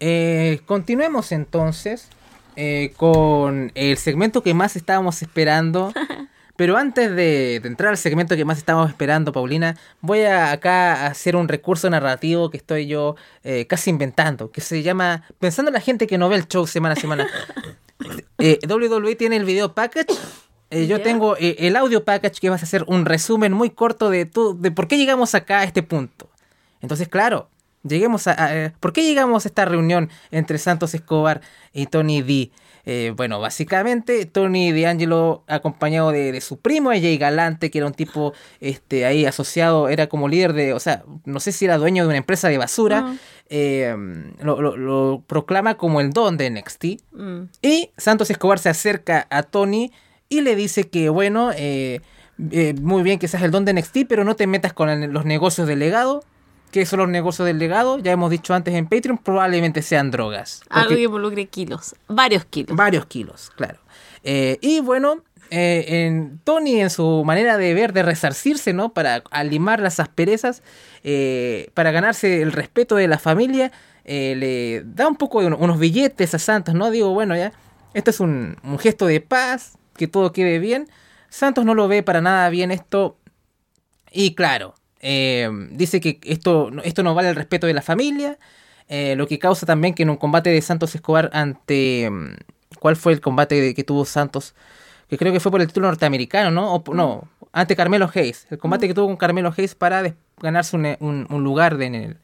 B: Eh, continuemos entonces eh, con el segmento que más estábamos esperando Pero antes de, entrar al segmento que más estamos esperando, Paulina, voy a acá hacer un recurso narrativo que estoy yo eh, casi inventando, que se llama Pensando en la gente que no ve el show semana a semana. eh, WWE tiene el video package. Eh, yo tengo eh, el audio package que vas a hacer un resumen muy corto de, tu, de por qué llegamos acá a este punto. Entonces, claro, lleguemos a, ¿por qué llegamos a esta reunión entre Santos Escobar y Tony D? Eh, bueno, básicamente Tony D'Angelo acompañado de, su primo AJ Galante, que era un tipo este, ahí asociado, era como líder de, o sea, no sé si era dueño de una empresa de basura, eh, lo, proclama como el don de NXT. Mm. Y Santos Escobar se acerca a Tony y le dice que, bueno, eh, muy bien que seas el don de NXT, pero no te metas con los negocios del legado ¿Qué son los negocios del legado? Ya hemos dicho antes en Patreon, probablemente sean drogas.
C: Algo que involucre kilos, varios kilos.
B: Varios kilos, claro. Eh, y bueno, eh, en Tony en su manera de ver, de resarcirse, ¿no? Para alimar las asperezas, eh, para ganarse el respeto de la familia, le da un poco de unos billetes a Santos, ¿no? Digo, bueno, ya, esto es un, un gesto de paz, que todo quede bien. Santos no lo ve para nada bien esto. Y claro, eh, dice que esto, esto no vale el respeto de la familia, eh, lo que causa también que en un combate de Santos Escobar ante... Mm, ¿Cuál fue el combate que tuvo Santos? Que creo que fue por el título norteamericano, ¿no? O, no, ante Carmelo Hayes. El combate que tuvo con Carmelo Hayes para ganarse un, lugar en,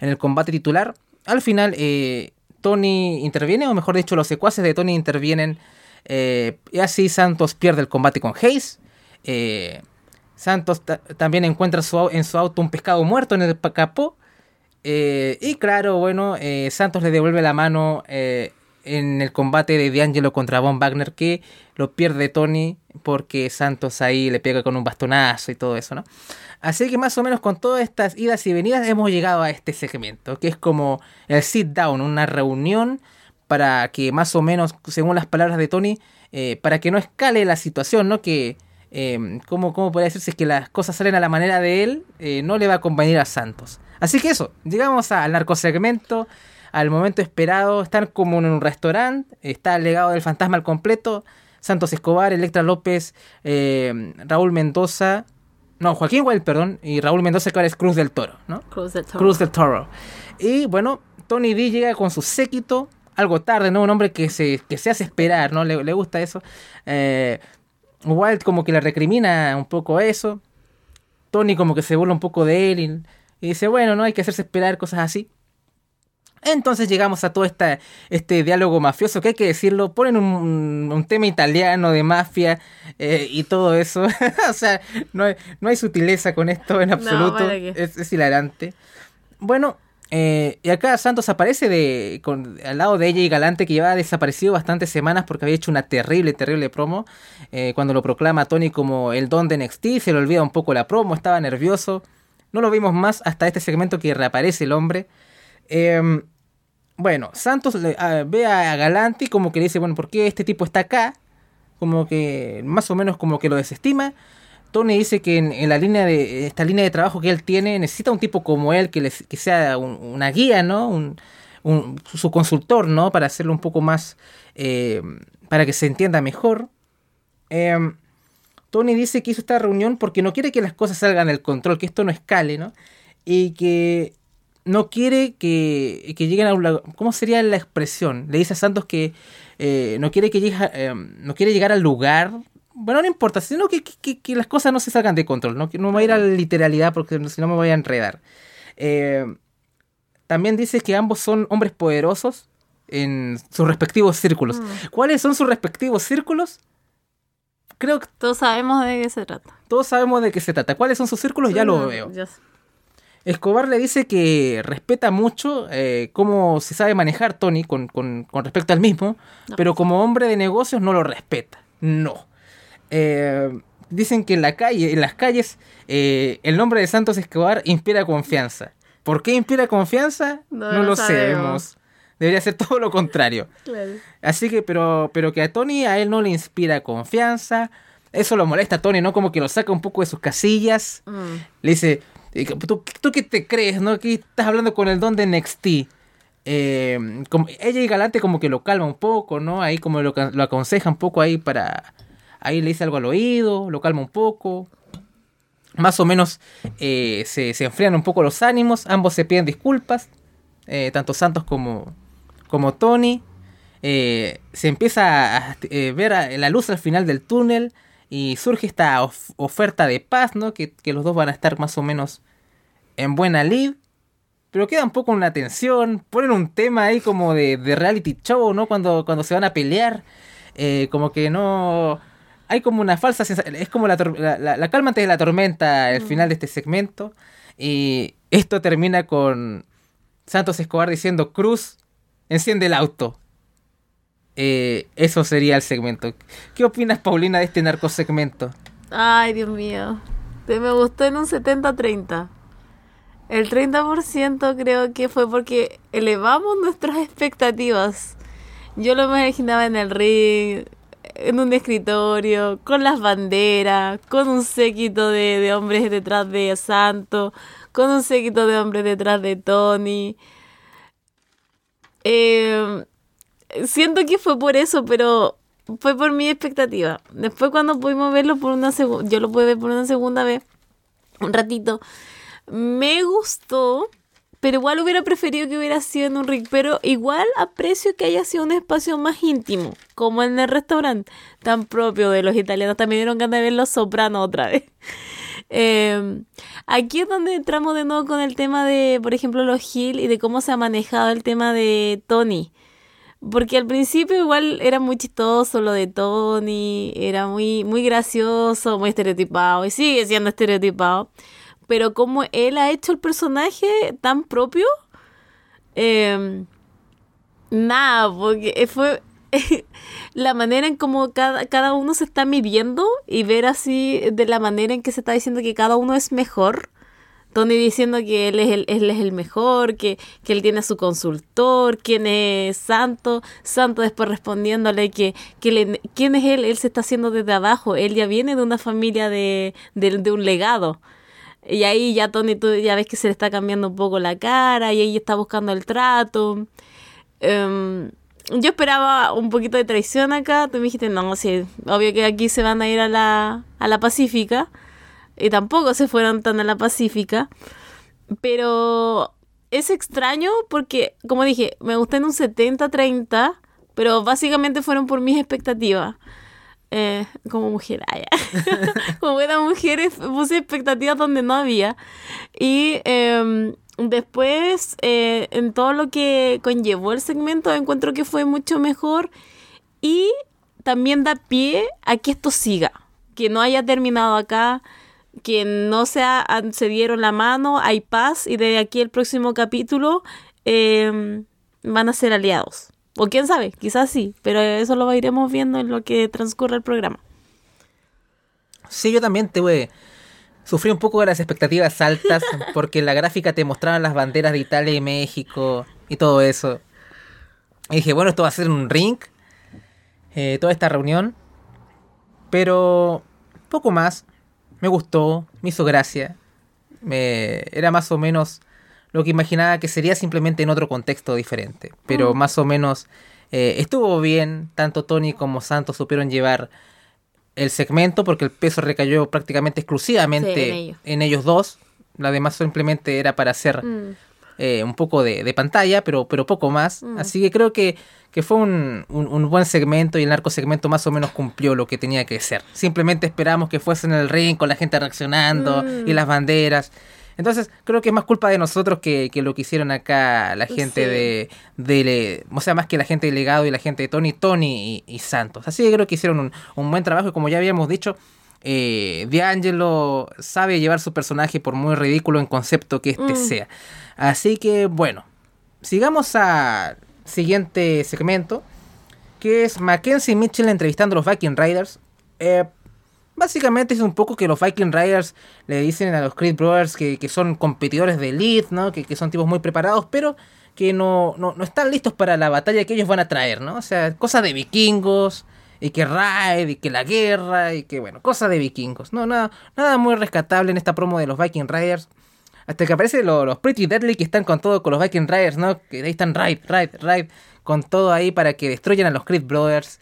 B: el, combate titular. Al final, eh, Tony interviene, o mejor dicho, los secuaces de Tony intervienen. y así Santos pierde el combate con Hayes. Santos también encuentra en su auto un pescado muerto en el capó. Eh, y claro, bueno, eh, Santos le devuelve la mano eh, en el combate de D'Angelo contra Von Wagner que lo pierde Tony porque Santos ahí le pega con un bastonazo y todo eso, ¿no? Así que más o menos con todas estas idas y venidas hemos llegado a este segmento, que es como el sit down, una reunión para que más o menos, según las palabras de Tony, para que no escale la situación, ¿no? Que eh, ¿cómo, ¿cómo podría decirse? Si es que las cosas salen a la manera de él, eh, no le va a convenir a Santos. Así que eso, llegamos al narcosegmento, al momento esperado, están como en un restaurante, está el legado del fantasma al completo, Santos Escobar, Electra López, eh, Raúl Mendoza, no, Joaquín Wild, perdón, y Raúl Mendoza que ahora es Cruz del Toro, ¿no?
C: Cruz del Toro.
B: Cruz del Toro. Y bueno, Tony D llega con su séquito, algo tarde, ¿no? Un hombre que se, que se hace esperar, ¿no? Le, le gusta eso. Eh, Walt como que le recrimina un poco eso. Tony como que se burla un poco de él y, dice, bueno, no hay que hacerse esperar cosas así. Entonces llegamos a todo esta, este diálogo mafioso, que hay que decirlo, ponen un, tema italiano de mafia eh, y todo eso. o sea, no hay, no hay sutileza con esto en absoluto. es, es hilarante. Bueno, eh, y acá Santos aparece de, al lado de ella y Galante, que lleva desaparecido bastantes semanas porque había hecho una terrible, terrible promo. Eh, cuando lo proclama Tony como el don de NXT, se le olvida un poco la promo, estaba nervioso. No lo vimos más hasta este segmento que reaparece el hombre. Em, bueno, Santos ah, ve a Galante y como que le dice, bueno, ¿por qué este tipo está acá? Como que más o menos como que lo desestima. Tony dice que en, la línea de esta línea de trabajo que él tiene necesita un tipo como él que, que sea una guía, ¿no? Un, su consultor, ¿no? Para hacerlo un poco más, eh, para que se entienda mejor. Em, Tony dice que hizo esta reunión porque no quiere que las cosas salgan del control, que esto no escale, ¿no? Y que no quiere que, que lleguen a un... ¿Cómo sería la expresión? Le dice a Santos que eh, no, quiere que llegue, em, no quiere llegar al lugar bueno, no importa, sino que, que, las cosas no se salgan de control, no, no voy a ir a la literalidad porque si no me voy a enredar. Eh, también dice que ambos son hombres poderosos en sus respectivos círculos. Mm. ¿Cuáles son sus respectivos círculos? Creo que...
C: Todos sabemos de qué se trata.
B: Todos sabemos de qué se trata. ¿Cuáles son sus círculos? ya lo veo. Escobar le dice que respeta mucho eh, cómo se sabe manejar Tony con, respecto al mismo, pero como hombre de negocios no lo respeta. No. Eh, dicen que en la calle, en las calles, eh, el nombre de Santos Escobar inspira confianza. ¿Por qué inspira confianza? No, lo sabemos. Debería ser todo lo contrario. Así que, pero, pero que a Tony a él no le inspira confianza. Eso lo molesta a Tony, ¿no? Como que lo saca un poco de sus casillas. Mm. Le dice, eh, ¿Tú, ¿tú, qué te crees, no? Aquí estás hablando con el don de NXT. como, ella y Galante como que lo calma un poco, ¿no? Ahí como lo, lo aconseja un poco ahí para Ahí le dice algo al oído, lo calma un poco. Más o menos eh, se, enfrían un poco los ánimos. Ambos se piden disculpas. Eh, tanto Santos como, como Tony. Eh, se empieza a ver la luz al final del túnel. Y surge esta oferta de paz, ¿no? Que, los dos van a estar más o menos en buena lid. Pero queda un poco una tensión. Ponen un tema ahí como de, reality show, ¿no? Cuando, cuando se van a pelear. como que no hay como una falsa sensación, es como la, la, calma antes de la tormenta el mm. final de este segmento. Y esto termina con Santos Escobar diciendo, Cruz, enciende el auto. Eh, eso sería el segmento. ¿Qué opinas, Paulina, de este narcosegmento?
C: Ay, Dios mío. Me gustó en un 70-30. El 30% creo que fue porque elevamos nuestras expectativas. Yo lo imaginaba en el ring, en un escritorio, con las banderas, con un séquito de, de hombres detrás de Santo, con un séquito de hombres detrás de Tony. Eh, siento que fue por eso, pero fue por mi expectativa. Después cuando pudimos verlo por una segunda, yo lo pude ver por una segunda vez, un ratito, me gustó, pero igual hubiera preferido que hubiera sido en un ring, pero igual aprecio que haya sido un espacio más íntimo, como en el restaurante, tan propio de los italianos. También dieron ganas de ver los sopranos otra vez. Eh, aquí es donde entramos de nuevo con el tema de, por ejemplo, los Hill y de cómo se ha manejado el tema de Tony. Porque al principio igual era muy chistoso lo de Tony, era muy, muy gracioso, muy estereotipado y sigue siendo estereotipado. Pero como él ha hecho el personaje tan propio, eh, nada, porque fue la manera en cómo cada, cada uno se está midiendo y ver así de la manera en que se está diciendo que cada uno es mejor Tony diciendo que él es el, él es el mejor, que, que él tiene a su consultor, quién es Santo, Santo después respondiéndole que, que quién es él, él se está haciendo desde abajo, él ya viene de una familia de, de, un legado. Y ahí ya Tony, tú ya ves que se le está cambiando un poco la cara y ella está buscando el trato. Um, yo esperaba un poquito de traición acá, tú me dijiste, no, sí, obvio que aquí se van a ir a la, a la Pacífica y tampoco se fueron tan a la pacífica. Pero es extraño porque, como dije, me gusté en un 70-30, pero básicamente fueron por mis expectativas. Eh, como mujer, como buena mujer puse expectativas donde no había. Y em, después, eh, en todo lo que conllevó el segmento, encuentro que fue mucho mejor. Y también da pie a que esto siga, que no haya terminado acá, que no se, se dieron la mano, hay paz y de aquí el próximo capítulo em, van a ser aliados. O quién sabe, quizás sí, pero eso lo iremos viendo en lo que transcurre el programa.
B: Sí, yo también te voy. Sufrí un poco de las expectativas altas porque la gráfica te mostraban las banderas de Italia y México y todo eso. Y dije, bueno, esto va a ser un ring, eh, toda esta reunión. Pero poco más me gustó, me hizo gracia. Me, era más o menos lo que imaginaba que sería simplemente en otro contexto diferente. Pero mm. más o menos eh, estuvo bien. Tanto Tony como Santos supieron llevar el segmento porque el peso recayó prácticamente exclusivamente en, ellos. dos. Lo demás simplemente era para hacer mm. eh, un poco de, pantalla, pero, pero poco más. Mm. Así que creo que que fue un, un, buen segmento y el narco segmento más o menos cumplió lo que tenía que ser. Simplemente esperamos que fuese en el ring con la gente reaccionando y las banderas. Entonces, creo que es más culpa de nosotros que, que lo que hicieron acá la gente de, de, O sea, más que la gente de Legado y la gente de Tony, Tony y, Santos. Así que creo que hicieron un, un buen trabajo y como ya habíamos dicho, eh, D'Angelo sabe llevar su personaje por muy ridículo en concepto que este mm. sea. Así que, bueno, sigamos a siguiente segmento, que es Mackenzie Mitchell entrevistando a los Viking Riders. Eh, básicamente es un poco que los Viking Riders le dicen a los Creed Brothers que, son competidores de elite, ¿no? Que, son tipos muy preparados, pero que no, no, están listos para la batalla que ellos van a traer, ¿no? O sea, cosas de vikingos, y que Raid, y que la guerra, y que bueno, cosas de vikingos. No, nada, nada muy rescatable en esta promo de los Viking Riders. Hasta que aparecen los, Pretty Deadly que están con todo, con los Viking Riders, ¿no? Que ahí están Ride, Ride, Ride, con todo ahí para que destruyan a los Creed Brothers.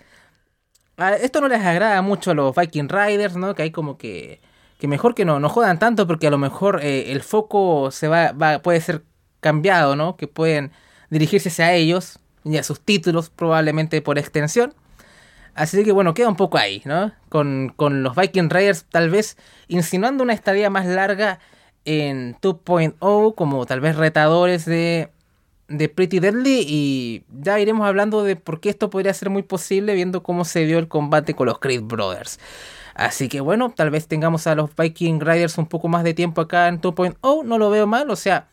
B: Ah, esto no les agrada mucho a los Viking Riders, ¿no? Que hay como que, que mejor que no, no jodan tanto porque a lo mejor eh, el foco se va, puede ser cambiado, ¿no? Que pueden dirigirse hacia ellos y a sus títulos probablemente por extensión. Así que bueno, queda un poco ahí, ¿no? Con, con los Viking Riders tal vez insinuando una estadía más larga en 2.0 como tal vez retadores de, de Pretty Deadly y ya iremos hablando de por qué esto podría ser muy posible viendo cómo se dio el combate con los Creed Brothers. Así que bueno, tal vez tengamos a los Viking Riders un poco más de tiempo acá en 2.0, no lo veo mal, o sea,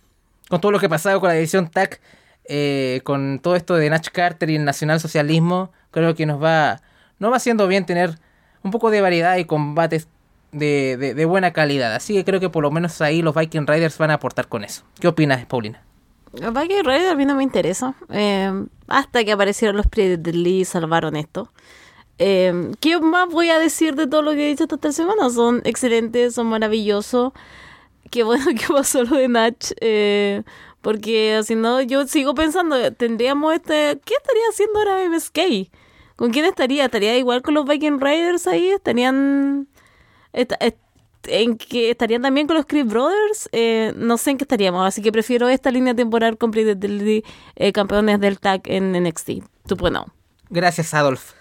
B: con todo lo que ha pasado con la edición TAC, eh, con todo esto de Natch Carter y el nacionalsocialismo, creo que nos va, nos va haciendo bien tener un poco de variedad y combates de, de, de buena calidad. Así que creo que por lo menos ahí los Viking Riders van a aportar con eso. ¿Qué opinas, Paulina?
C: Viking Riders a mí no me interesa. Eh, hasta que aparecieron los Lee y salvaron esto. Eh, ¿Qué más voy a decir de todo lo que he dicho esta tres semanas? Son excelentes, son maravillosos. Qué bueno que pasó lo de Natch. Eh, porque si no, yo sigo pensando, tendríamos este. ¿Qué estaría haciendo ahora MSK? ¿Con quién estaría? ¿Estaría igual con los Viking Raiders ahí? ¿Estarían. esta- est- en que estarían también con los Creed Brothers? Eh, no sé en qué estaríamos, así que prefiero esta línea temporal con del eh, campeones del tag en NXT 2.0.
B: Gracias, Adolf.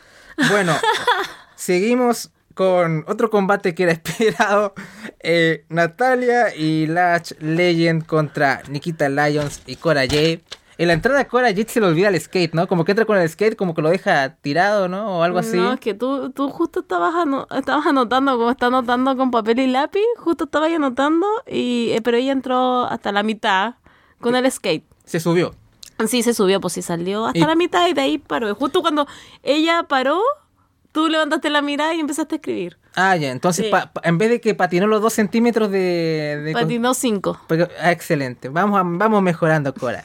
B: Bueno, seguimos con otro combate que era esperado. Eh, Natalia y Latch Legend contra Nikita Lyons y Cora Jade. En la entrada a Cora Jade se le olvida el skate, ¿no? Como que entra con el skate, como que lo deja tirado, ¿no? O algo así.
C: No, es que tú, tú justo estabas, ano- estabas anotando, como está anotando con papel y lápiz, justo estabas ahí anotando, y, eh, pero ella entró hasta la mitad con el skate.
B: Se subió.
C: Sí, se subió, pues sí salió hasta
B: Y-
C: la mitad y de ahí paró. Y justo cuando ella paró, tú levantaste la mirada y empezaste a escribir.
B: Ah, ya. Entonces,
C: Sí.
B: pa- pa- en vez de que patinó los dos centímetros de... de
C: Patinó cinco.
B: Ah, excelente. Vamos, a- vamos mejorando, Cora.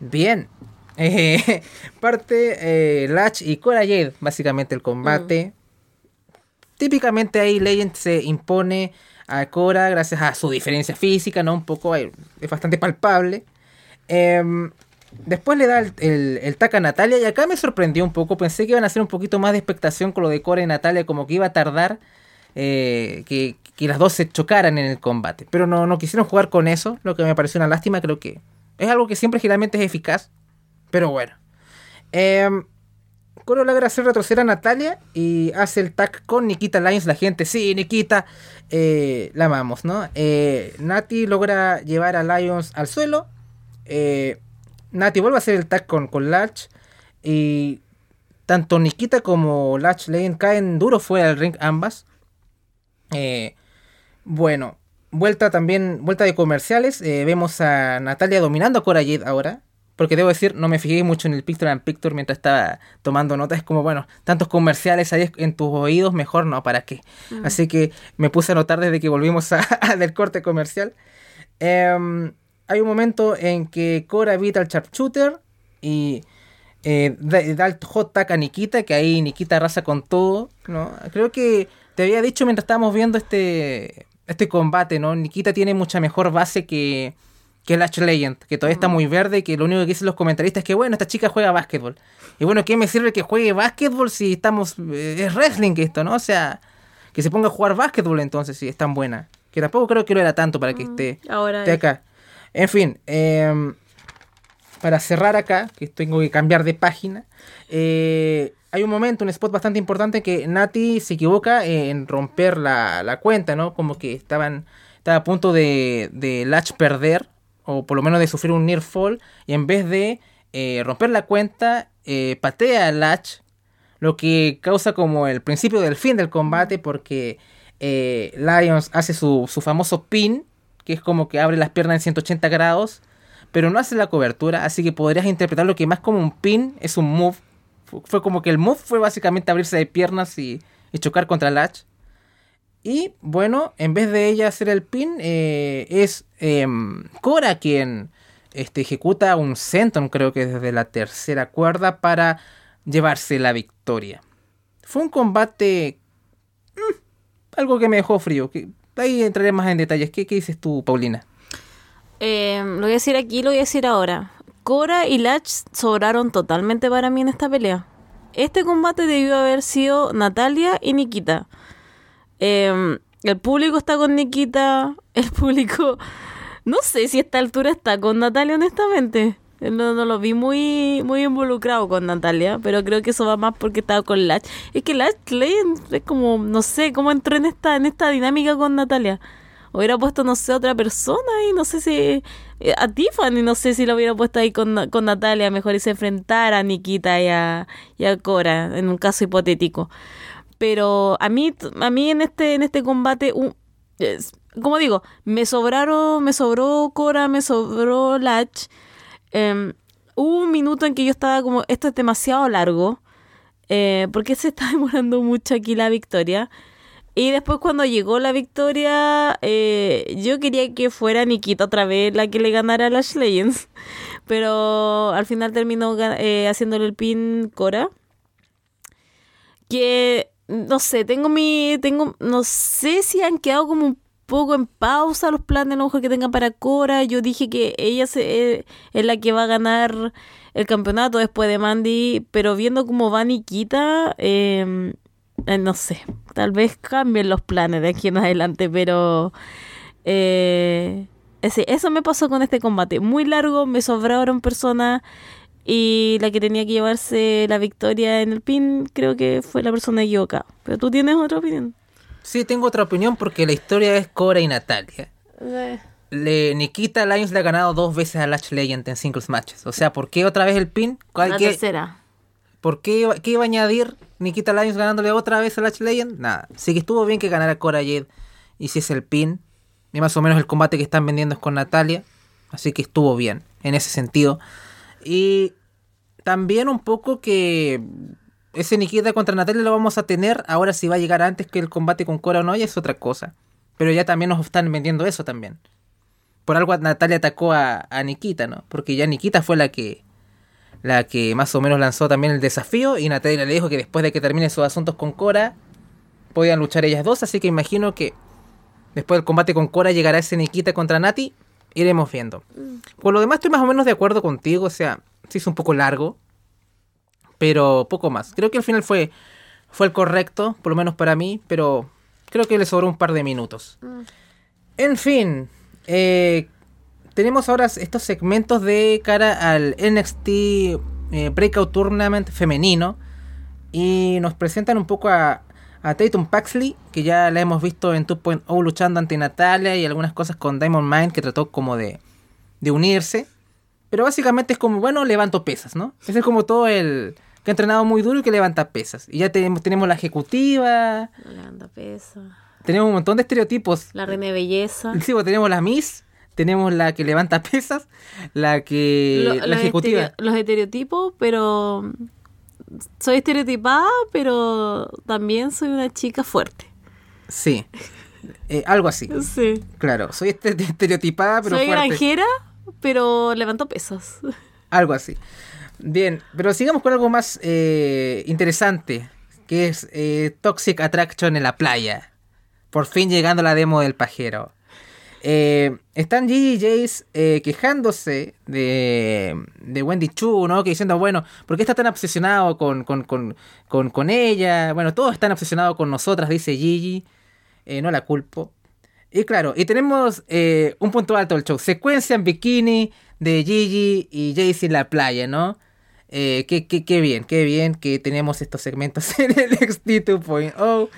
B: Bien. Eh, parte eh, Latch y Cora Jade, básicamente el combate. Típicamente ahí Legend se impone a Cora gracias a su diferencia física, ¿no? Un poco, eh, es bastante palpable. Em, después le da el, el, el tac a Natalia y acá me sorprendió un poco. Pensé que iban a hacer un poquito más de expectación con lo de Cora y Natalia, como que iba a tardar eh, que, que las dos se chocaran en el combate. Pero no, no quisieron jugar con eso, lo que me pareció una lástima. Creo que es algo que siempre generalmente es eficaz. Pero bueno. Em, Coro logra hacer retroceder a Natalia y hace el tag con Nikita Lyons. La gente, sí, Nikita, eh, la amamos, ¿no? Eh, Nati logra llevar a Lyons al suelo. Eh, Nati vuelve a hacer el tag con, con Latch. Y tanto Nikita como Latch Lane caen duro fuera del ring ambas. Eh, bueno, vuelta también, vuelta de comerciales. eh, vemos a Natalia dominando a Cora Jade ahora. Porque debo decir, no me fijé mucho en el Picture and Picture mientras estaba tomando notas. Es como, bueno, tantos comerciales ahí en tus oídos, mejor no, ¿para qué? Así que me puse a notar desde que volvimos a, del corte comercial. Em, hay un momento en que Cora evita el sharpshooter y eh, da, da el hot tag a Nikita, que ahí Nikita arrasa con todo, ¿no? Creo que te había dicho mientras estábamos viendo este, este combate, ¿no? Nikita tiene mucha mejor base que, que Lash Legend, que todavía está muy verde y que lo único que dicen los comentaristas es que, bueno, esta chica juega básquetbol. Y bueno, ¿qué me sirve que juegue básquetbol si estamos... eh, es wrestling esto, ¿no? O sea, que se ponga a jugar básquetbol entonces si es tan buena. Que tampoco creo que lo era tanto para que esté
C: Ahora
B: esté acá. En fin, em, para cerrar acá, que tengo que cambiar de página, eh, hay un momento, un spot bastante importante que Nati se equivoca en romper la, cuenta, ¿no? Como que estaban, estaba a punto de, de Latch perder, o por lo menos de sufrir un near fall, y en vez de eh, romper la cuenta, eh, patea a Latch, lo que causa como el principio del fin del combate, porque eh, Lions hace su, su famoso pin, que es como que abre las piernas en 180 grados, pero no hace la cobertura, así que podrías interpretarlo que más como un pin es un move. Fu- Fue como que el move fue básicamente abrirse de piernas y, chocar contra Latch. Y bueno, en vez de ella hacer el pin, eh, es em, Cora quien este, ejecuta un senton, creo que desde la tercera cuerda, para llevarse la victoria. Fue un combate. mm, algo que me dejó frío. Ahí entraré más en detalles. ¿Qué, qué dices tú, Paulina?
C: Eh, lo voy a decir aquí, lo voy a decir ahora. Cora y Latch sobraron totalmente para mí en esta pelea. Este combate debió haber sido Natalia y Nikita. Eh, el público está con Nikita. El público. No sé si a esta altura está con Natalia, honestamente. No, no lo vi muy, muy involucrado con Natalia, pero creo que eso va más porque estaba con Latch. Es que Latch es como, no sé, cómo entró en esta, en esta dinámica con Natalia. Hubiera puesto, no sé, otra persona y no sé si. eh, A Tiffany, no sé si lo hubiera puesto ahí con, con Natalia, mejor y se enfrentara a Nikita y a, y a Cora, en un caso hipotético. Pero a mí, a mí en este, en este combate, es- como digo, me sobraron, me sobró Cora, me sobró Latch. Em, hubo un minuto en que yo estaba como, esto es demasiado largo. Eh, ¿Por qué se está demorando mucho aquí la victoria? Y después cuando llegó la victoria, eh, yo quería que fuera Nikita otra vez la que le ganara a Lash Legends. Pero al final terminó eh, haciéndole el pin Cora. Que no sé, tengo mi. tengo No sé si han quedado como un poco en pausa los planes a lo mejor que tengan para Cora. Yo dije que ella eh, es la que va a ganar el campeonato después de Mandy. Pero viendo cómo va Nikita. Eh, eh, no sé, tal vez cambien los planes de aquí en adelante, pero eh, eso me pasó con este combate. Muy largo, me sobraron personas y la que tenía que llevarse la victoria en el pin creo que fue la persona equivocada. Pero tú tienes otra opinión.
B: Sí, tengo otra opinión porque la historia es Cora y Natalia. Eh. Le, Nikita Lyons le ha ganado dos veces a Lash Legend en singles matches. O sea, ¿por qué otra vez el pin?
C: La tercera.
B: ¿Por qué, qué iba a añadir Nikita Lyons ganándole otra vez a Lash Legend? Nada. Sí que estuvo bien que ganara Cora Jade y si es el pin. Y más o menos el combate que están vendiendo es con Natalia. Así que estuvo bien en ese sentido. Y también un poco que ese Nikita contra Natalia lo vamos a tener. Ahora si va a llegar antes que el combate con Cora o no, ya es otra cosa. Pero ya también nos están vendiendo eso también. Por algo Natalia atacó a, a Nikita, ¿no? Porque ya Nikita fue la que la que más o menos lanzó también el desafío y Natalia le dijo que después de que termine sus asuntos con Cora podían luchar ellas dos, así que imagino que después del combate con Cora llegará ese Nikita contra Nati, iremos viendo. Mm. Por lo demás estoy más o menos de acuerdo contigo, o sea, se hizo un poco largo, pero poco más. Creo que al final fue, fue el correcto, por lo menos para mí, pero creo que le sobró un par de minutos. Mm. En fin, eh, tenemos ahora estos segmentos de cara al NXT eh, Breakout Tournament femenino. Y nos presentan un poco a, a Tatum Paxley, que ya la hemos visto en 2.0 luchando ante Natalia y algunas cosas con Diamond Mind que trató como de, de unirse. Pero básicamente es como, bueno, levanto pesas, ¿no? Ese es como todo el que ha entrenado muy duro y que levanta pesas. Y ya tenemos, tenemos la ejecutiva.
C: levanta pesas.
B: Tenemos un montón de estereotipos.
C: La reina de belleza.
B: Sí, pues tenemos la Miss, tenemos la que levanta pesas, la que... la ejecutiva.
C: los estereotipos, pero... Soy estereotipada, pero también soy una chica fuerte.
B: Sí. Eh, algo así.
C: Sí.
B: Claro, soy este, estereotipada, pero
C: soy
B: fuerte.
C: granjera, pero levanto pesas.
B: Algo así. Bien, pero sigamos con algo más eh, interesante, que es eh, Toxic Attraction en la playa. Por fin llegando a la demo del pajero. Eh, están Gigi Jace eh, quejándose de, de, Wendy Chu, ¿no? Que diciendo, bueno, ¿por qué está tan obsesionado con, con, con, con, ella? Bueno, todos están obsesionados con nosotras, dice Gigi. Eh, no la culpo. Y claro, y tenemos eh, un punto alto del show. Secuencia en bikini de Gigi y Jace en la playa, ¿no? Eh, qué, qué, bien, qué bien que tenemos estos segmentos en el XT 2.0.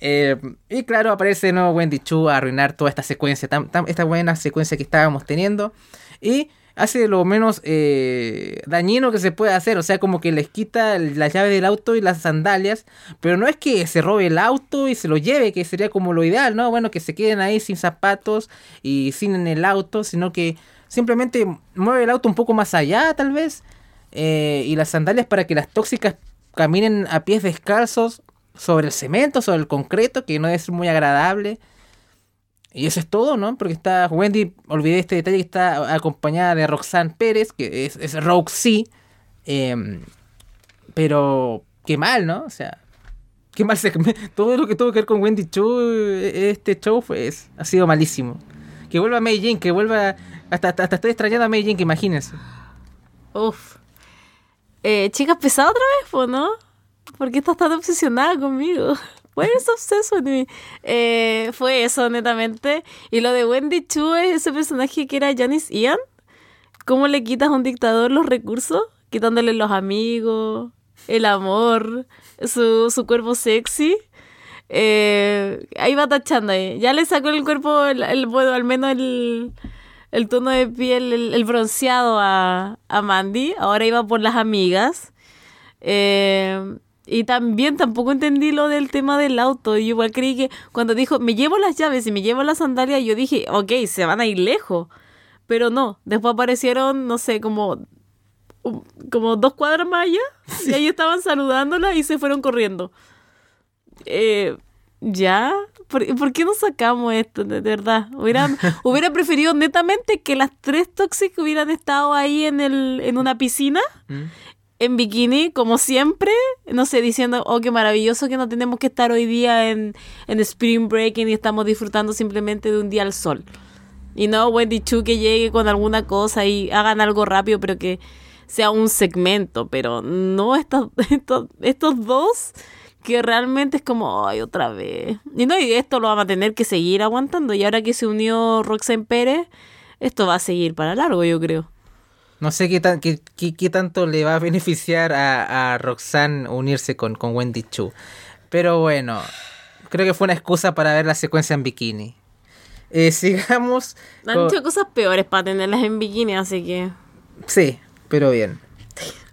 B: Eh, y claro, aparece. Wendy Chu a arruinar toda esta secuencia, esta buena secuencia que estábamos teniendo. Y hace lo menos eh, dañino que se puede hacer. O sea, como que les quita la llave del auto y las sandalias. Pero no es que se robe el auto y se lo lleve, que sería como lo ideal, ¿no? Bueno, que se queden ahí sin zapatos y sin en el auto, sino que simplemente mueve el auto un poco más allá, tal vez. Eh, y las sandalias para que las tóxicas caminen a pies descalzos sobre el cemento, sobre el concreto, que no es muy agradable. Y eso es todo, ¿no? Porque está Wendy, olvidé este detalle, que está acompañada de Roxanne Pérez, que es, es Roxy. Em, pero qué mal, ¿no? O sea, qué mal. Todo lo que tuvo que ver con Wendy Chu, este show, pues, ha sido malísimo. Que vuelva Mei Jin, que vuelva. Hasta, hasta, estoy extrañando a Jin, que imagínense.
C: Uf. Eh, chicas pesadas otra vez, ¿no? ¿Por qué estás tan obsesionada conmigo? Why with me? Eh, fue eso, netamente. Y lo de Wendy Chu es ese personaje que era Janice Ian. ¿Cómo le quitas a un dictador los recursos? Quitándole los amigos, el amor, su, su cuerpo sexy. Eh, ahí va tachando ahí. Ya le sacó el cuerpo, el, bueno, al menos el, el tono de piel, el, bronceado a, a, Mandy. Ahora iba por las amigas. Eh, y también tampoco entendí lo del tema del auto. Yo igual creí que cuando dijo, me llevo las llaves y me llevo las sandalias, yo dije, ok, se van a ir lejos. Pero no, después aparecieron, no sé, como, como dos cuadras más allá. Y ahí estaban saludándola y se fueron corriendo. Eh, ¿Ya? ¿Por, por qué no sacamos esto? De verdad. Hubiera, hubiera preferido netamente que las tres Toxic hubieran estado ahí en, el, en una piscina,
B: ¿Mm?
C: en bikini, como siempre. No sé, diciendo, oh, qué maravilloso que no tenemos que estar hoy día en, en Spring Breaking y estamos disfrutando simplemente de un día al sol. Y no Wendy Chu que llegue con alguna cosa y hagan algo rápido, pero que sea un segmento. Pero no estos, estos, estos dos que realmente es como, ay, otra vez. Y no, y esto lo vamos a tener que seguir aguantando. Y ahora que se unió Roxanne Pérez, esto va a seguir para largo, yo creo.
B: No sé qué, tan, qué, qué, qué tanto le va a beneficiar a, a Roxanne unirse con, con Wendy Chu. Pero bueno, creo que fue una excusa para ver la secuencia en bikini. Eh, sigamos.
C: Han
B: con-
C: hecho cosas peores para tenerlas en bikini, así que...
B: Sí, pero bien.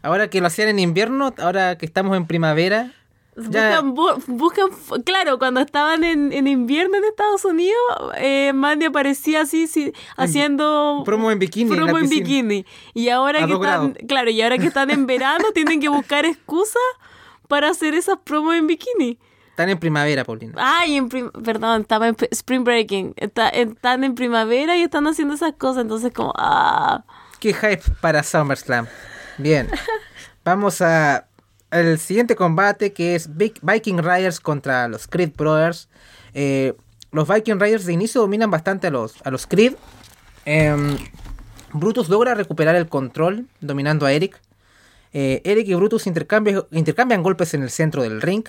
B: Ahora que lo hacían en invierno, ahora que estamos en primavera,
C: Buscan, bu- buscan, claro, cuando estaban en, en invierno en Estados Unidos, eh, Mandy aparecía así, sí, haciendo
B: promo en bikini. en
C: promo en bikini. Y ahora
B: A
C: que están, claro, y ahora que están en verano, tienen que buscar excusas para hacer esas promos en bikini.
B: Están en primavera, Paulina.
C: Ay, en prim- perdón, estaba en Spring Breaking. Está- están en primavera y están haciendo esas cosas, entonces como, ah,
B: Qué hype para SummerSlam. Bien. Vamos a el siguiente combate que es Big- Viking Riders contra los Creed Brothers. Eh, los Viking Riders de inicio dominan bastante a los, a los Creed. Em, Brutus logra recuperar el control dominando a Eric. Eh, Eric y Brutus intercambian, intercambian golpes en el centro del ring.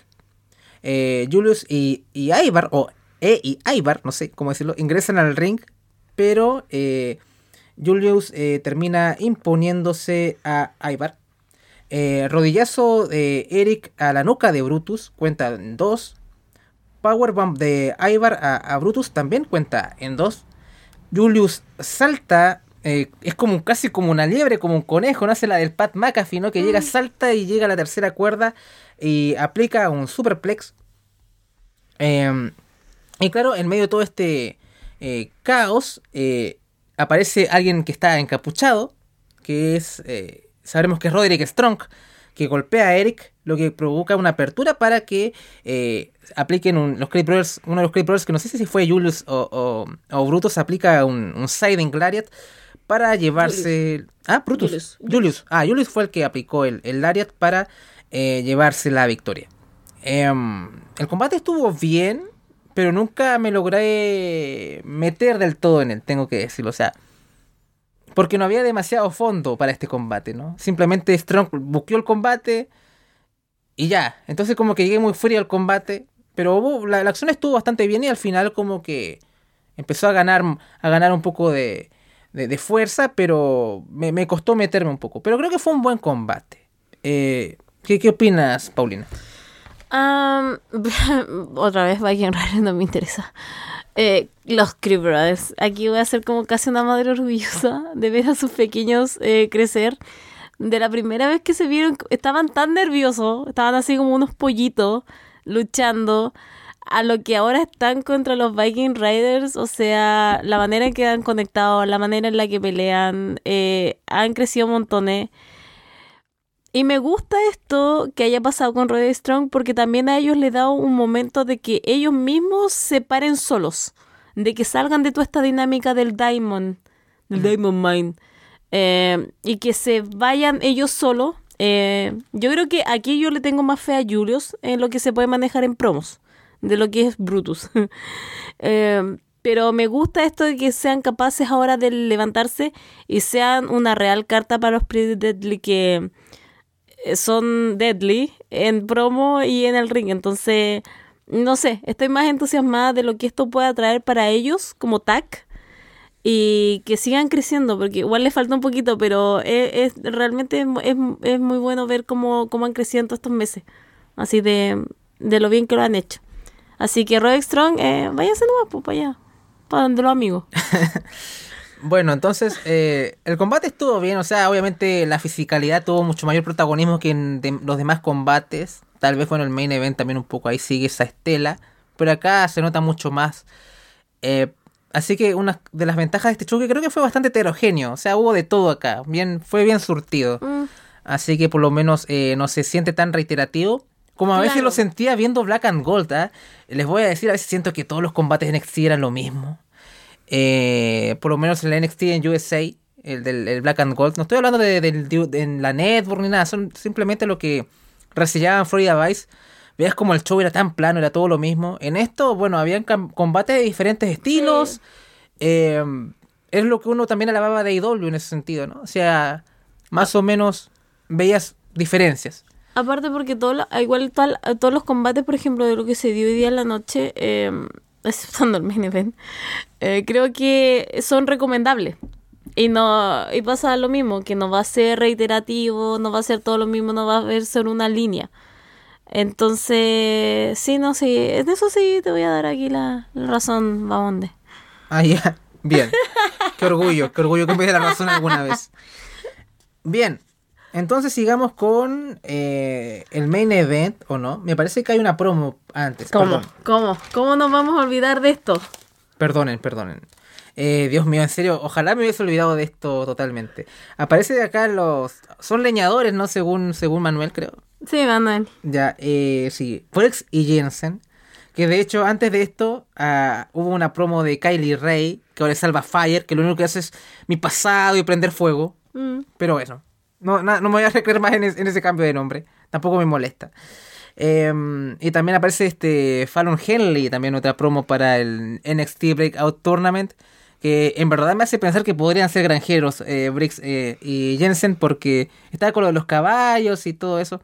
B: Eh, Julius y, y Ivar, o E y Ivar, no sé cómo decirlo, ingresan al ring, pero Julius termina imponiéndose a Ivar. Eh, rodillazo de Eric a la nuca de Brutus, cuenta en dos. Powerbomb de Ivar a, a Brutus también cuenta en dos. Julius salta, eh, es como casi como una liebre, como un conejo, no hace la del Pat McAfee, ¿no? Que llega, salta y llega a la tercera cuerda y aplica un superplex. Em, y claro, en medio de todo este eh, caos, aparece alguien que está encapuchado, que es, sabremos que es Roderick Strong, que golpea a Eric, lo que provoca una apertura para que eh, apliquen un- los Creed Brothers, uno de los Creed Brothers, que no sé si fue Julius o, o, o Brutus, aplica un, un Siding Lariat para llevarse... Ah, Brutus.
C: Julius.
B: Julius. Ah, Julius fue el que aplicó el, el Lariat para eh, llevarse la victoria. Em, el combate estuvo bien, pero nunca me logré meter del todo en él, tengo que decirlo. O sea, porque no había demasiado fondo para este combate, ¿no? Simplemente Strong buqueó el combate y ya. Entonces como que llegué muy frío al combate, pero hubo- la, acción estuvo bastante bien y al final como que empezó a ganar, a ganar un poco de, fuerza, pero me, costó meterme un poco. Pero creo que fue un buen combate. Eh, ¿qué, ¿Qué opinas, Paulina?
C: Am, otra vez Viking Rider no me interesa. Eh, los Creed Brothers. Aquí voy a ser como casi una madre orgullosa de ver a sus pequeños eh, crecer. De la primera vez que se vieron, estaban tan nerviosos, estaban así como unos pollitos luchando. A lo que ahora están contra los Viking Riders, o sea, la manera en que han conectado, la manera en la que pelean, eh, han crecido montones. Y me gusta esto que haya pasado con Roderick Strong porque también a ellos les da un momento de que ellos mismos se paren solos, de que salgan de toda esta dinámica del Diamond, del Diamond Mind, eh, y que se vayan ellos solos. Eh, yo creo que aquí yo le tengo más fe a Julius en lo que se puede manejar en promos, de lo que es Brutus. Eh, pero me gusta esto de que sean capaces ahora de levantarse y sean una real carta para los Pretty Deadly que son deadly en promo y en el ring. Entonces, no sé, estoy más entusiasmada de lo que esto pueda traer para ellos como tag y que sigan creciendo, porque igual les falta un poquito, pero es, es- realmente es, es- muy bueno ver cómo, cómo han crecido en todos estos meses, así de, de lo bien que lo han hecho. Así que Roderick Strong, eh, váyase nomás, pues, para allá, para donde los amigos.
B: Bueno, entonces eh, el combate estuvo bien, o sea, obviamente la fisicalidad tuvo mucho mayor protagonismo que en de- los demás combates. Tal vez bueno el main event también un poco ahí sigue esa estela, pero acá se nota mucho más. Eh, así que una de las ventajas de este show que creo que fue bastante heterogéneo, o sea, hubo de todo acá, bien, fue bien surtido.
C: Mm,
B: Así que por lo menos eh, no se siente tan reiterativo como a veces lo sentía viendo Black and Gold, ¿ah? Les voy a decir, a veces siento que todos los combates de NXT eran lo mismo. Eh, por lo menos en el NXT en USA, el del el Black and Gold. No estoy hablando de, de- en la network ni nada, son simplemente lo que resellaban Florida Vice. Veías como el show era tan plano, era todo lo mismo. En esto, bueno, habían combates de diferentes estilos. Eh, es lo que uno también alababa de AEW en ese sentido, ¿no? O sea, más o menos veías diferencias.
C: Aparte porque todo igual tal- todos los combates, por ejemplo, de lo que se dio hoy día en la noche, eh, exceptando el main event, eh, creo que son recomendables. Y no y pasa lo mismo, que no va a ser reiterativo, no va a ser todo lo mismo, no va a ser una línea. Entonces, sí, no, sí, en eso sí te voy a dar aquí la, la razón, Bamonde.
B: Ah, ya. Bien. Qué orgullo, qué orgullo que me dé la razón alguna vez. Bien. Entonces sigamos con eh, el main event, ¿o no? Me parece que hay una promo antes. Perdón.
C: ¿Cómo? ¿Cómo nos vamos a olvidar de esto?
B: Perdonen, perdonen. Eh, Dios mío, en serio, ojalá me hubiese olvidado de esto totalmente. Aparece de acá los... Son leñadores, ¿no? Según, según Manuel, creo.
C: Sí, Manuel.
B: Ya, eh, sí. Forex y Jensen. Que de hecho, antes de esto, ah, hubo una promo de Kylie Ray, que ahora es Salva Fire, que lo único que hace es mi pasado y prender fuego.
C: Mm.
B: Pero eso. No, no me voy a recreer más en ese cambio de nombre. Tampoco me molesta. Em, y también aparece este Fallon Henley, también otra promo para el NXT Breakout Tournament. Que en verdad me hace pensar que podrían ser granjeros eh, Briggs eh, y Jensen porque está con lo de los caballos y todo eso.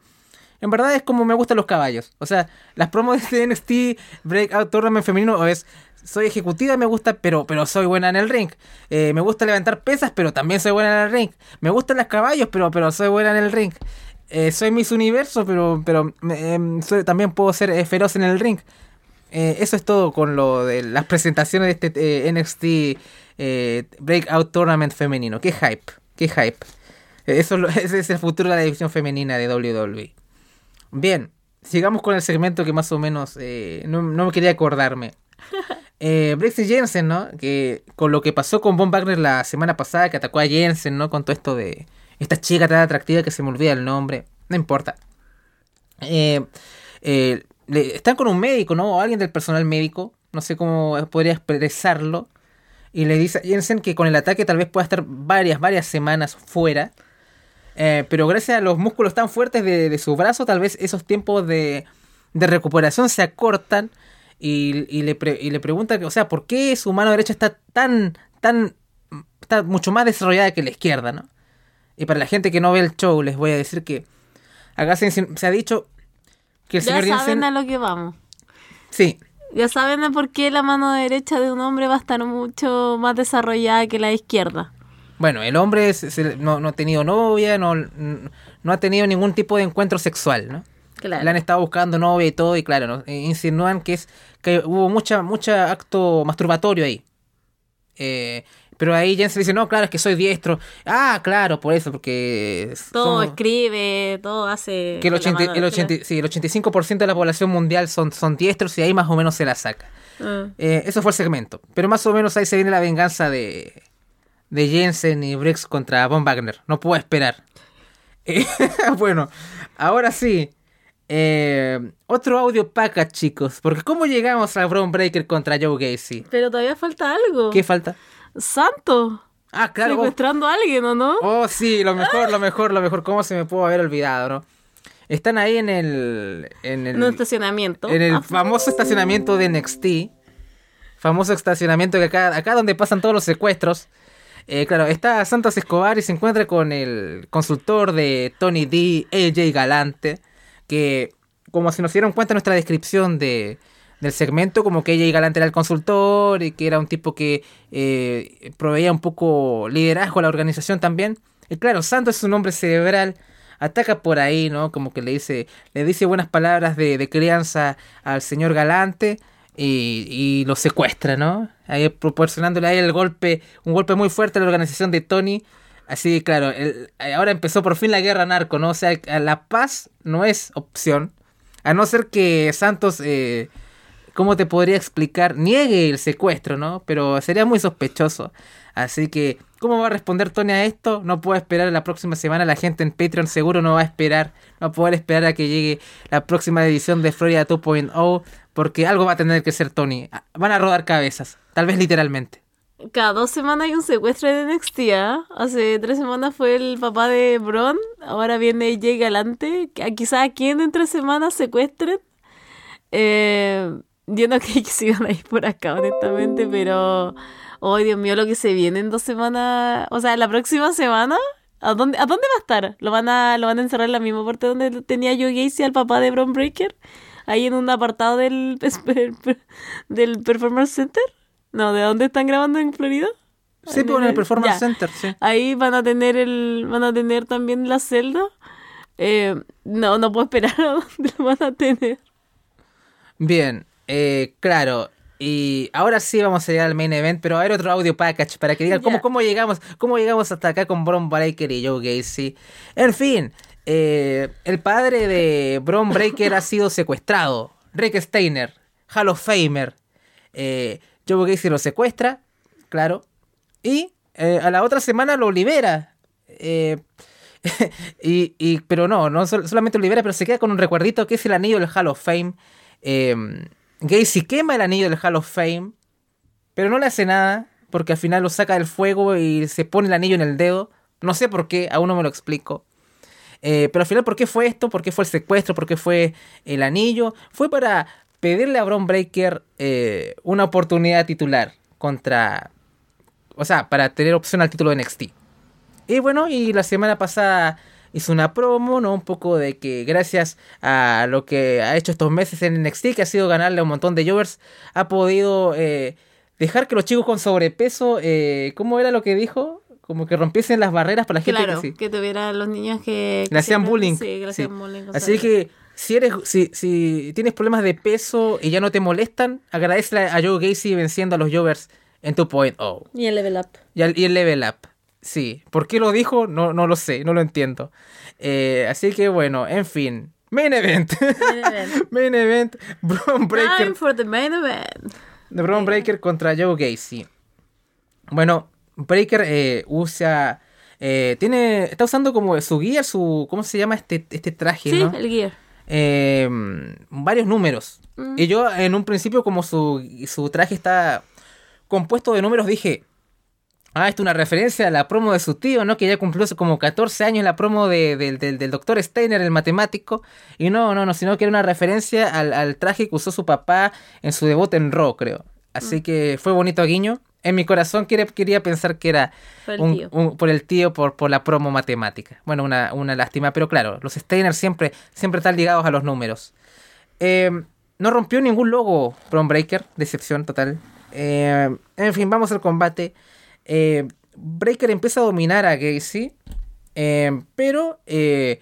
B: En verdad es como me gustan los caballos. O sea, las promos de NXT Breakout Tournament femenino es soy ejecutiva, me gusta, pero, pero soy buena en el ring. Eh, me gusta levantar pesas, pero también soy buena en el ring. Me gustan los caballos, pero, pero soy buena en el ring. Eh, soy Miss Universo, pero, pero soy- también puedo ser eh, feroz en el ring. Eh, eso es todo con lo de las presentaciones de este eh, NXT eh, Breakout Tournament femenino. Qué hype, qué hype. Eh, Eso es ese es el futuro de la división femenina de WWE. Bien, sigamos con el segmento que más o menos eh, no, no me quería acordarme. Eh, Brexit Jensen, ¿no? Que con lo que pasó con Von Wagner la semana pasada, que atacó a Jensen, ¿no? Con todo esto de esta chica tan atractiva que se me olvida el nombre. No importa. Eh, eh, le- están con un médico, ¿no? O alguien del personal médico. No sé cómo podría expresarlo. Y le dice a Jensen que con el ataque tal vez pueda estar varias, varias semanas fuera. Eh, pero gracias a los músculos tan fuertes de, de su brazo, tal vez esos tiempos de, de recuperación se acortan. Y, y le pre- y le pregunta, que, o sea, ¿por qué su mano derecha está tan, tan, está mucho más desarrollada que la izquierda, ¿no? Y para la gente que no ve el show, les voy a decir que acá se, se ha dicho que el
C: Ya
B: señor
C: saben
B: Jensen...
C: a lo que vamos.
B: Sí,
C: Ya saben de por qué la mano derecha de un hombre va a estar mucho más desarrollada que la izquierda.
B: Bueno, el hombre se- no, no ha tenido novia, no, no ha tenido ningún tipo de encuentro sexual, ¿no?
C: Claro.
B: Le han estado buscando novia y todo, y claro, ¿no? Eh, insinúan que es que hubo mucha, mucha acto masturbatorio ahí. Eh, pero ahí Jensen dice, no, claro, es que soy diestro. Ah, claro, por eso, porque...
C: Todo
B: somos-
C: escribe, todo hace.
B: que el,
C: con la
B: 80
C: mano,
B: el, 80 sí, el 85% de la población mundial son, son diestros y ahí más o menos se la saca.
C: Ah.
B: Eh, eso fue el segmento. Pero más o menos ahí se viene la venganza de, de Jensen y Briggs contra Von Wagner. No puedo esperar. Eh, bueno, ahora sí. Eh, otro audio package, chicos. Porque ¿cómo llegamos a Braun Breaker contra Joe Gacy?
C: Pero todavía falta algo.
B: ¿Qué falta?
C: Santo.
B: Ah, claro. Oh,
C: Secuestrando a alguien, ¿o no?
B: oh, sí, lo mejor, lo mejor, lo mejor. ¿Cómo se me pudo haber olvidado, no? Están ahí en el... En el,
C: En estacionamiento.
B: en el
C: Ah,
B: famoso estacionamiento de NXT. Famoso estacionamiento que acá, acá donde pasan todos los secuestros. Eh, claro, está Santos Escobar y se encuentra con el consultor de Tony D, AJ Galante. Que, como si nos dieron cuenta en nuestra descripción de, del segmento, como que AJ Galante era el consultor y que era un tipo que eh, proveía un poco liderazgo a la organización también. Y claro, Santos es un hombre cerebral ataca por ahí, ¿no? Como que le dice, le dice buenas palabras de, de crianza al señor Galante y, y lo secuestra, ¿no? Ahí proporcionándole a él el golpe, un golpe muy fuerte a la organización de Tony. Así, claro, el- ahora empezó por fin la guerra narco, ¿no? O sea, la paz no es opción. A no ser que Santos, eh, ¿cómo te podría explicar? Niegue el secuestro, ¿no? Pero sería muy sospechoso. Así que ¿Cómo va a responder Tony a esto? No puedo esperar la próxima semana. La gente en Patreon seguro no va a esperar. No va a poder esperar a que llegue la próxima edición de Florida 2.0. Porque algo va a tener que ser Tony. Van a rodar cabezas. Tal vez literalmente.
C: Cada dos semanas hay un secuestro de NXT. ¿ah? Hace tres semanas fue el papá de Bron. Ahora viene Jay Galante. Que- Quizás a quién en tres semanas secuestren. Eh, yo no creí que se iban a ir por acá, honestamente. Pero. Oh, Dios mío, lo que se viene en dos semanas. O sea, la próxima semana. ¿A dónde, ¿A dónde va a estar? ¿Lo van a, ¿Lo van a encerrar en la misma parte donde tenía yo Gacy al papá de Bron Breaker? Ahí en un apartado del, del Performance Center. No, ¿de dónde están grabando en Florida?
B: Sí, pues en el Performance
C: Ya.
B: Center, sí.
C: Ahí van a tener el, van a tener también la celda. Eh, no, no puedo esperar a dónde lo van a tener.
B: Bien, eh, claro. Y ahora sí vamos a llegar al main event, pero a ver otro audio package para que digan cómo, cómo llegamos, cómo llegamos hasta acá con Bron Breaker y Joe Gacy. En fin, eh, el padre de Bron Breaker ha sido secuestrado. Rick Steiner, Hall of Famer. Eh, Joe Gacy lo secuestra, claro. Y eh, a la otra semana lo libera. Eh, y, y- pero no, no sol- solamente lo libera, pero se queda con un recuerdito que es el anillo del Hall of Fame. Eh, Gacy quema el anillo del Hall of Fame, pero no le hace nada, porque al final lo saca del fuego y se pone el anillo en el dedo. No sé por qué, aún no me lo explico. Eh, pero al final, ¿por qué fue esto? ¿Por qué fue el secuestro? ¿Por qué fue el anillo? Fue para pedirle a Bron Breaker eh, una oportunidad titular contra... O sea, para tener opción al título de NXT. Y bueno, y la semana pasada hizo una promo, ¿no? Un poco de que gracias a lo que ha hecho estos meses en NXT, que ha sido ganarle a un montón de Jovers, ha podido eh, dejar que los chicos con sobrepeso, eh, ¿cómo era lo que dijo? Como que rompiesen las barreras para la gente
C: Claro,
B: que sí.
C: que tuviera los niños que... que
B: Le hacían bullying.
C: Sí, que le
B: sí.
C: bullying.
B: Así que si eres, si, si tienes problemas de peso y ya no te molestan, agradecele a Joe Gacy venciendo a los Jovers en 2.0.
C: Y el level up.
B: Y, el level up. Sí. ¿Por qué lo dijo? No, no lo sé, no lo entiendo. Eh, así que bueno, en fin. Main event.
C: Main event.
B: Main event. Braun Breaker.
C: Time for the main event.
B: De Braun Breaker contra Joe Gacy. Bueno, Breaker eh, usa. eh, tiene. Está usando como su guía, su. ¿Cómo se llama este, este traje?
C: Sí,
B: ¿no?
C: el gear.
B: Eh, varios números.
C: Mm.
B: Y yo en un principio como su, su traje está compuesto de números dije, ah, esto es una referencia a la promo de su tío, ¿no? Que ya cumplió hace como 14 años la promo de- del doctor Steiner, el matemático. Y no, no, no, sino que era una referencia al, al traje que usó su papá en su debut en Raw, creo. Así
C: Mm.
B: que fue bonito guiño. En mi corazón quería, quería pensar que era
C: Por el
B: un-
C: tío.
B: un- por el tío, por, por la promo matemática. Bueno, una, una lástima, pero claro, los Steiner siempre, siempre están ligados a los números. Eh, no rompió ningún logo Braun Breaker, decepción total. Eh, en fin, vamos al combate. Eh, Breaker empieza a dominar a Gacy, pero eh,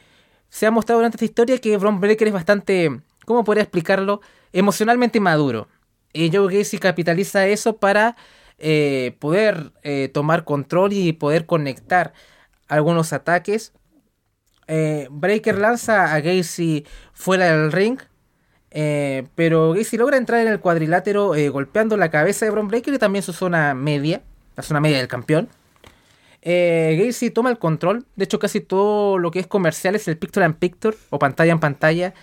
B: se ha mostrado durante esta historia que Braun Breaker es bastante, ¿cómo podría explicarlo? Emocionalmente maduro. Y Joe Gacy capitaliza eso para eh, poder eh, tomar control y poder conectar algunos ataques. Eh, Breaker lanza a Gacy fuera del ring. pero Gacy logra entrar en el cuadrilátero golpeando la cabeza de Braun Breaker y también su zona media, la zona media del campeón. Gacy toma el control. De hecho, casi todo lo que es comercial es el picture and picture o pantalla en pantalla.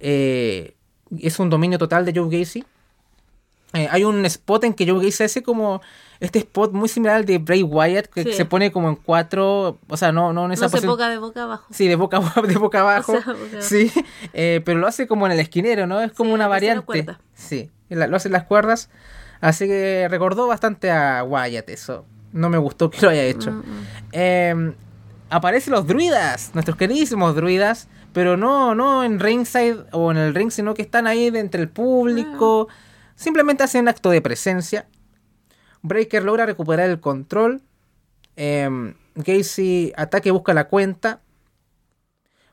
B: es un dominio total de Joe Gacy. Eh, hay un spot en que Joe Gacy hace como este spot muy similar al de Bray Wyatt, que
C: Sí.
B: se pone como en cuatro, o sea, no, no en esa
C: No se boca de boca abajo.
B: Sí, de boca, de boca abajo.
C: O sea, boca abajo.
B: Sí, eh, pero lo hace como en el esquinero, ¿no? Es como
C: Sí,
B: una variante. Sí, lo hace en las cuerdas. Así que recordó bastante a Wyatt eso. No me gustó que lo haya hecho.
C: Mm, mm.
B: Eh, aparecen los druidas, nuestros queridísimos druidas, pero no, no en ringside o en el ring, sino que están ahí de entre el público. Simplemente hacen un acto de presencia. Breaker logra recuperar el control. Eh, Gacy ataque busca la cuenta.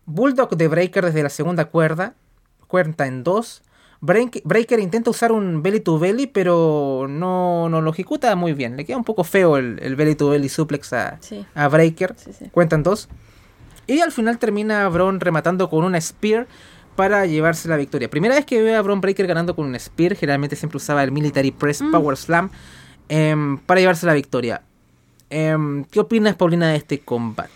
B: Bulldog de Breaker desde la segunda cuerda. Cuenta en dos. Break- Breaker intenta usar un belly to belly, pero no, no lo ejecuta muy bien. Le queda un poco feo el, el belly to belly suplex a,
C: Sí.
B: a Breaker.
C: Sí, sí.
B: Cuentan dos. Y al final termina Braun rematando con una Spear para llevarse la victoria. Primera vez que veo a Braun Breaker ganando con un Spear. Generalmente siempre usaba el Military Press
C: Mm.
B: Power Slam em, para llevarse la victoria. Em, ¿Qué opinas, Paulina, de este combate?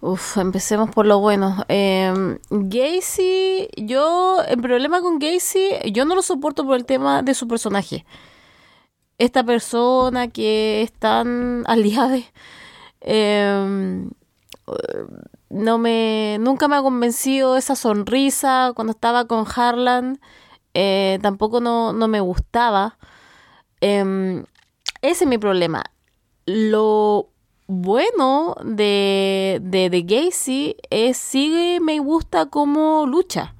C: Uf, empecemos por lo bueno. Eh, Gacy, yo, el problema con Gacy, yo no lo soporto por el tema de su personaje. Esta persona que es tan aliada, eh, no me, nunca me ha convencido esa sonrisa cuando estaba con Harlan, eh, tampoco no, no, me gustaba. Eh, ese es mi problema. Lo bueno de, de, Gacy es sí me gusta cómo lucha.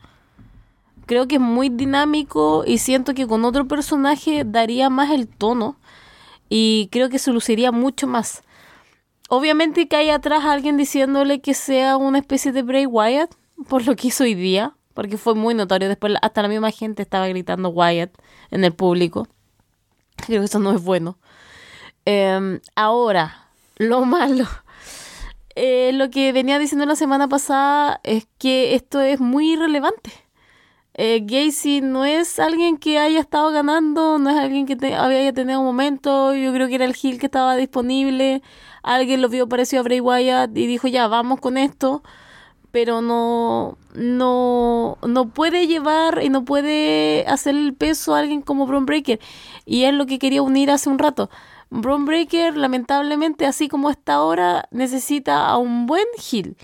C: Creo que es muy dinámico y siento que con otro personaje daría más el tono y creo que se luciría mucho más. Obviamente que hay atrás alguien diciéndole que sea una especie de Bray Wyatt por lo que hizo hoy día, porque fue muy notorio. Después hasta la misma gente estaba gritando Wyatt en el público. Creo que eso no es bueno. Eh, ahora, lo malo. Eh, lo que venía diciendo la semana pasada es que esto es muy irrelevante. Eh, Gacy no es alguien que haya estado ganando, no es alguien que te, había tenido un momento. Yo creo que era el Hill que estaba disponible. Alguien lo vio parecido a Bray Wyatt y dijo, ya, vamos con esto. Pero no, no, no puede llevar y no puede hacer el peso a alguien como Braun Breaker. Y es lo que quería unir hace un rato. Braun Breaker, lamentablemente, así como está ahora, necesita a un buen heel.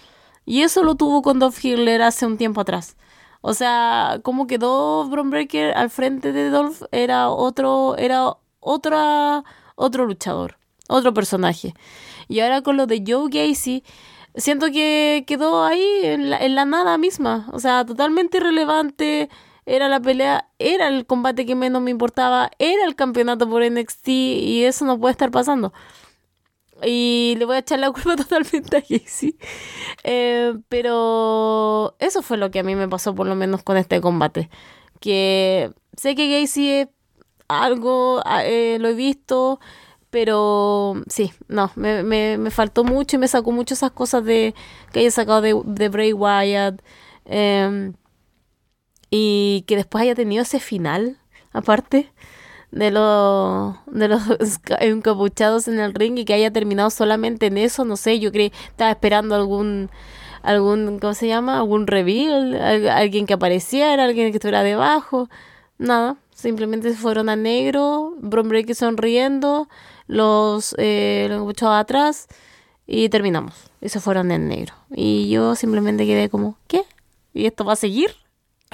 C: Y eso lo tuvo con Dolph Ziggler hace un tiempo atrás. O sea, como quedó Braun Breaker al frente de Dolph, era otro, era otra, otro luchador, otro personaje. Y ahora con lo de Joe Gacy, siento que quedó ahí en la, en la nada misma. O sea, totalmente irrelevante era la pelea, era el combate que menos me importaba, era el campeonato por NXT y eso no puede estar pasando. Y le voy a echar la culpa totalmente a Gacy. Eh, pero eso fue lo que a mí me pasó por lo menos con este combate. Que sé que Gacy es algo, eh, lo he visto, pero sí, no, me, me, me, faltó mucho y me sacó mucho esas cosas de que haya sacado de, de Bray Wyatt. Eh, y que después haya tenido ese final, aparte de, lo, de los encapuchados en el ring y que haya terminado solamente en eso, no sé, yo creí, estaba esperando algún, algún, ¿cómo se llama? Algún reveal, alguien que apareciera, alguien que estuviera debajo, nada, simplemente fueron a negro, Bron Breaker sonriendo, los, eh, atrás y terminamos, y se fueron en negro. Y yo simplemente quedé como, ¿qué? ¿Y esto va a seguir?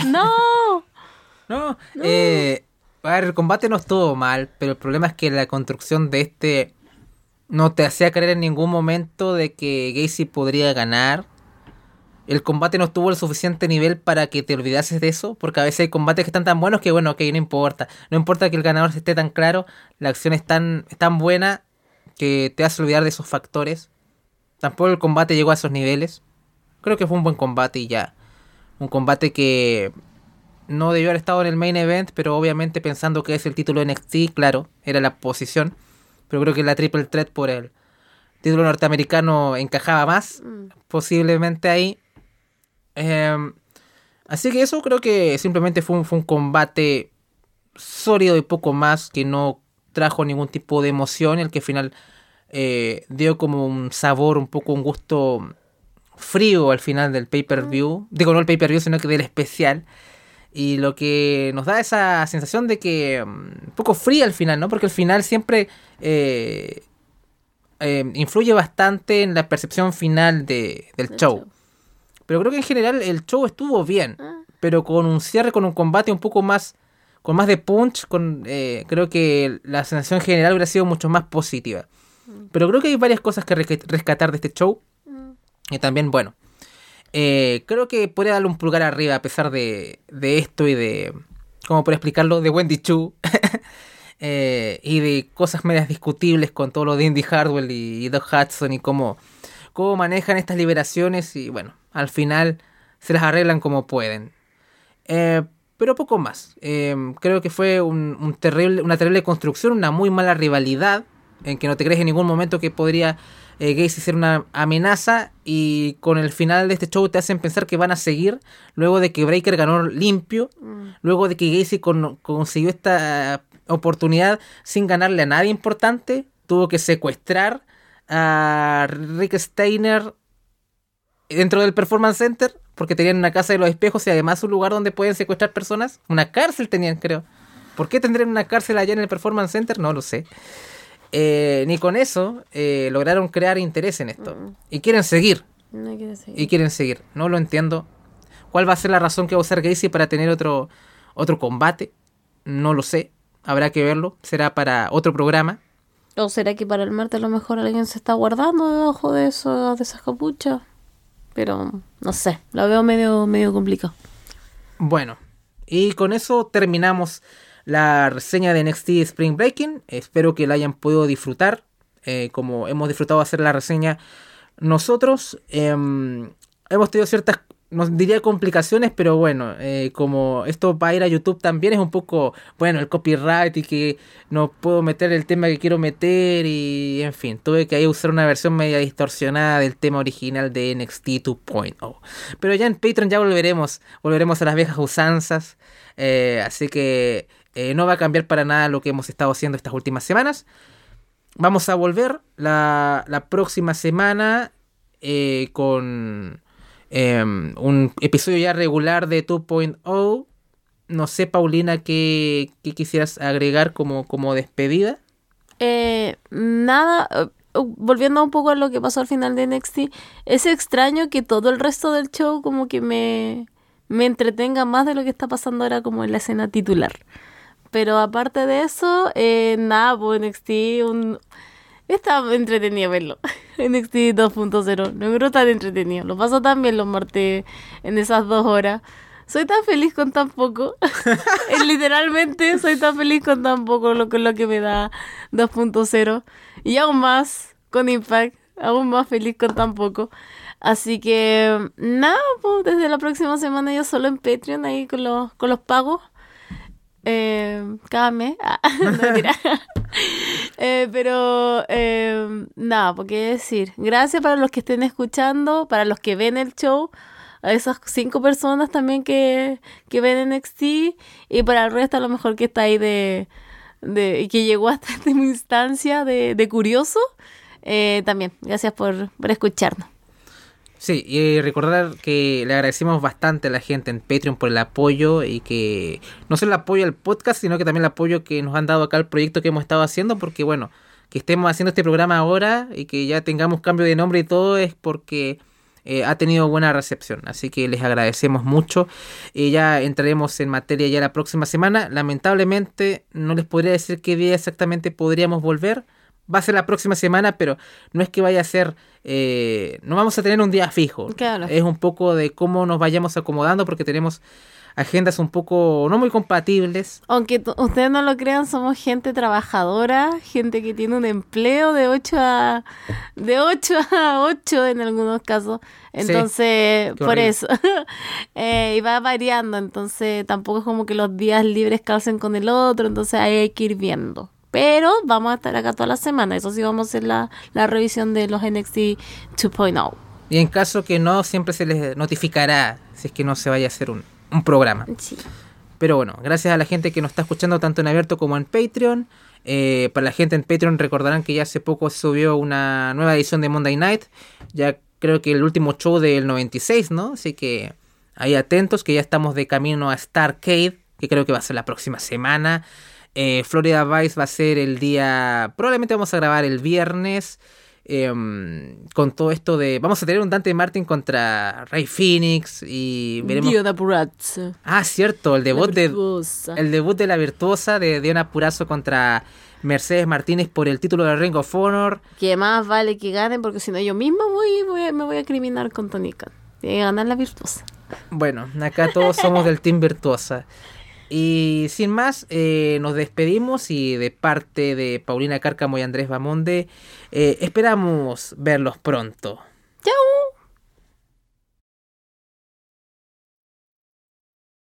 C: ¡No!
B: no, Eh, a ver, el combate no estuvo mal, pero el problema es que la construcción de este no te hacía creer en ningún momento de que Gacy podría ganar. El combate no tuvo el suficiente nivel para que te olvidases de eso, porque a veces hay combates que están tan buenos que bueno, ok, no importa. No importa que el ganador esté tan claro, la acción es tan, es tan buena que te hace olvidar de esos factores. Tampoco el combate llegó a esos niveles. Creo que fue un buen combate y ya. Un combate que no debió haber estado en el main event, pero obviamente pensando que es el título NXT, claro, era la posición. Pero creo que la triple threat por el título norteamericano encajaba más, mm. posiblemente ahí. Eh, así que eso creo que simplemente fue un, fue un combate sólido y poco más, que no trajo ningún tipo de emoción, el que al final eh, dio como un sabor, un poco un gusto frío al final del pay-per-view. Digo, no el pay-per-view, sino que del especial. Y lo que nos da esa sensación de que mm, un poco fría al final, ¿no? Porque al final siempre eh, eh, influye bastante en la percepción final de, del show. show. Pero creo que en general el show estuvo bien. Ah. Pero con un cierre, con un combate un poco más con más de punch, con eh, creo que la sensación general hubiera sido mucho más positiva. Mm. Pero creo que hay varias cosas que rescatar de este show. Y también, bueno, eh, creo que podría darle un pulgar arriba a pesar de, de esto y de, ¿cómo puedo explicarlo? De Wendy Chu. eh, y de cosas medias discutibles con todo lo de Indy Hardwell y, y Doug Hudson y cómo, cómo manejan estas liberaciones y bueno, al final se las arreglan como pueden. Eh, pero poco más. Eh, creo que fue un, un terrible, una terrible construcción, una muy mala rivalidad, en que no te crees en ningún momento que podría eh, Gacy ser una amenaza y con el final de este show te hacen pensar que van a seguir luego de que Breaker ganó limpio, mm. luego de que Gacy con, consiguió esta oportunidad sin ganarle a nadie importante, tuvo que secuestrar a Rick Steiner dentro del Performance Center, porque tenían una casa de los espejos y además un lugar donde pueden secuestrar personas. Una cárcel tenían, creo. ¿Por qué tendrían una cárcel allá en el Performance Center? No lo sé. Eh, ni con eso eh, lograron crear interés en esto.
C: Mm.
B: Y quieren seguir.
C: No quiero seguir.
B: Y quieren seguir. No lo entiendo. ¿Cuál va a ser la razón que va a usar Gacy para tener otro, otro combate? No lo sé. Habrá que verlo. Será para otro programa.
C: ¿O será que para el martes a lo mejor alguien se está guardando debajo de eso, de esas capuchas? Pero no sé, lo veo medio, medio complicado.
B: Bueno, y con eso terminamos la reseña de NXT Spring Breaking. Espero que la hayan podido disfrutar, eh, como hemos disfrutado hacer la reseña nosotros. Em, hemos tenido ciertas, no diría complicaciones, pero bueno, eh, como esto va a ir a YouTube también es un poco, bueno, el copyright y que no puedo meter el tema que quiero meter y en fin, tuve que ahí usar una versión media distorsionada del tema original de NXT 2.0. Pero ya en Patreon ya volveremos, volveremos a las viejas usanzas, eh, así que eh, no va a cambiar para nada lo que hemos estado haciendo estas últimas semanas. Vamos a volver la, la próxima semana con em, un episodio ya regular de 2.0. No sé, Paulina, ¿qué, qué quisieras agregar como, como despedida?
C: Eh, nada, eh, volviendo un poco a lo que pasó al final de NXT, es extraño que todo el resto del show como que me, me entretenga más de lo que está pasando ahora como en la escena titular. Pero aparte de eso, eh, nada, pues NXT un... Está entretenido verlo. NXT 2.0. No creo tan entretenido. Lo paso tan bien los martes en esas dos horas. Soy tan feliz con tan poco. Es Literalmente soy tan feliz con tan poco lo, con lo que me da 2.0. Y aún más con Impact. Aún más feliz con tan poco. Así que nada, pues desde la próxima semana yo solo en Patreon ahí con los, con los pagos. Eh, cada mes. Ah, no. Eh, pero eh, nada, ¿por qué decir? Gracias para los que estén escuchando, para los que ven el show, a esas cinco personas también que, que ven NXT y para el resto a lo mejor que está ahí de, de que llegó hasta esta instancia de, de curioso. eh, también, gracias por, por escucharnos.
B: Sí, y recordar que le agradecemos bastante a la gente en Patreon por el apoyo y que no solo el apoyo al podcast, sino que también el apoyo que nos han dado acá al proyecto que hemos estado haciendo, porque bueno, que estemos haciendo este programa ahora y que ya tengamos cambio de nombre y todo es porque eh, ha tenido buena recepción. Así que les agradecemos mucho. Y ya entraremos en materia ya la próxima semana. Lamentablemente no les podría decir qué día exactamente podríamos volver. Va a ser la próxima semana, pero no es que vaya a ser... eh, no vamos a tener un día fijo.
C: Claro.
B: Es un poco de cómo nos vayamos acomodando porque tenemos agendas un poco no muy compatibles.
C: Aunque ustedes no lo crean, somos gente trabajadora, gente que tiene un empleo de 8 a de 8 a 8 en algunos casos. Entonces, por eso. Eh, y va variando, entonces tampoco es como que los días libres calcen con el otro, entonces ahí hay que ir viendo. Pero vamos a estar acá toda la semana, eso sí vamos a hacer la, la revisión de los NXT 2.0.
B: Y en caso que no, siempre se les notificará si es que no se vaya a hacer un, un programa.
C: Sí.
B: Pero bueno, gracias a la gente que nos está escuchando tanto en abierto como en Patreon. Eh, para la gente en Patreon recordarán que ya hace poco subió una nueva edición de Monday Night. Ya creo que el último show del 96, ¿no? Así que ahí atentos que ya estamos de camino a Starcade, que creo que va a ser la próxima semana. Eh, Florida Vice va a ser el día... Probablemente vamos a grabar el viernes. em, con todo esto de... Vamos a tener un Dante Martin contra Ray Phoenix y veremos...
C: Diona Purazzo.
B: Ah, cierto, el debut de el debut de la virtuosa de Diana Purazo contra Mercedes Martínez por el título de Ring of Honor.
C: Que más vale que ganen porque si no yo misma voy, voy me voy a criminar con Tony Khan. Tiene que ganar la virtuosa.
B: Bueno, acá todos somos del Team Virtuosa. Y sin más, eh, nos despedimos y de parte de Paulina Cárcamo y Andrés Bamonde, eh, esperamos verlos pronto.
C: ¡Chao!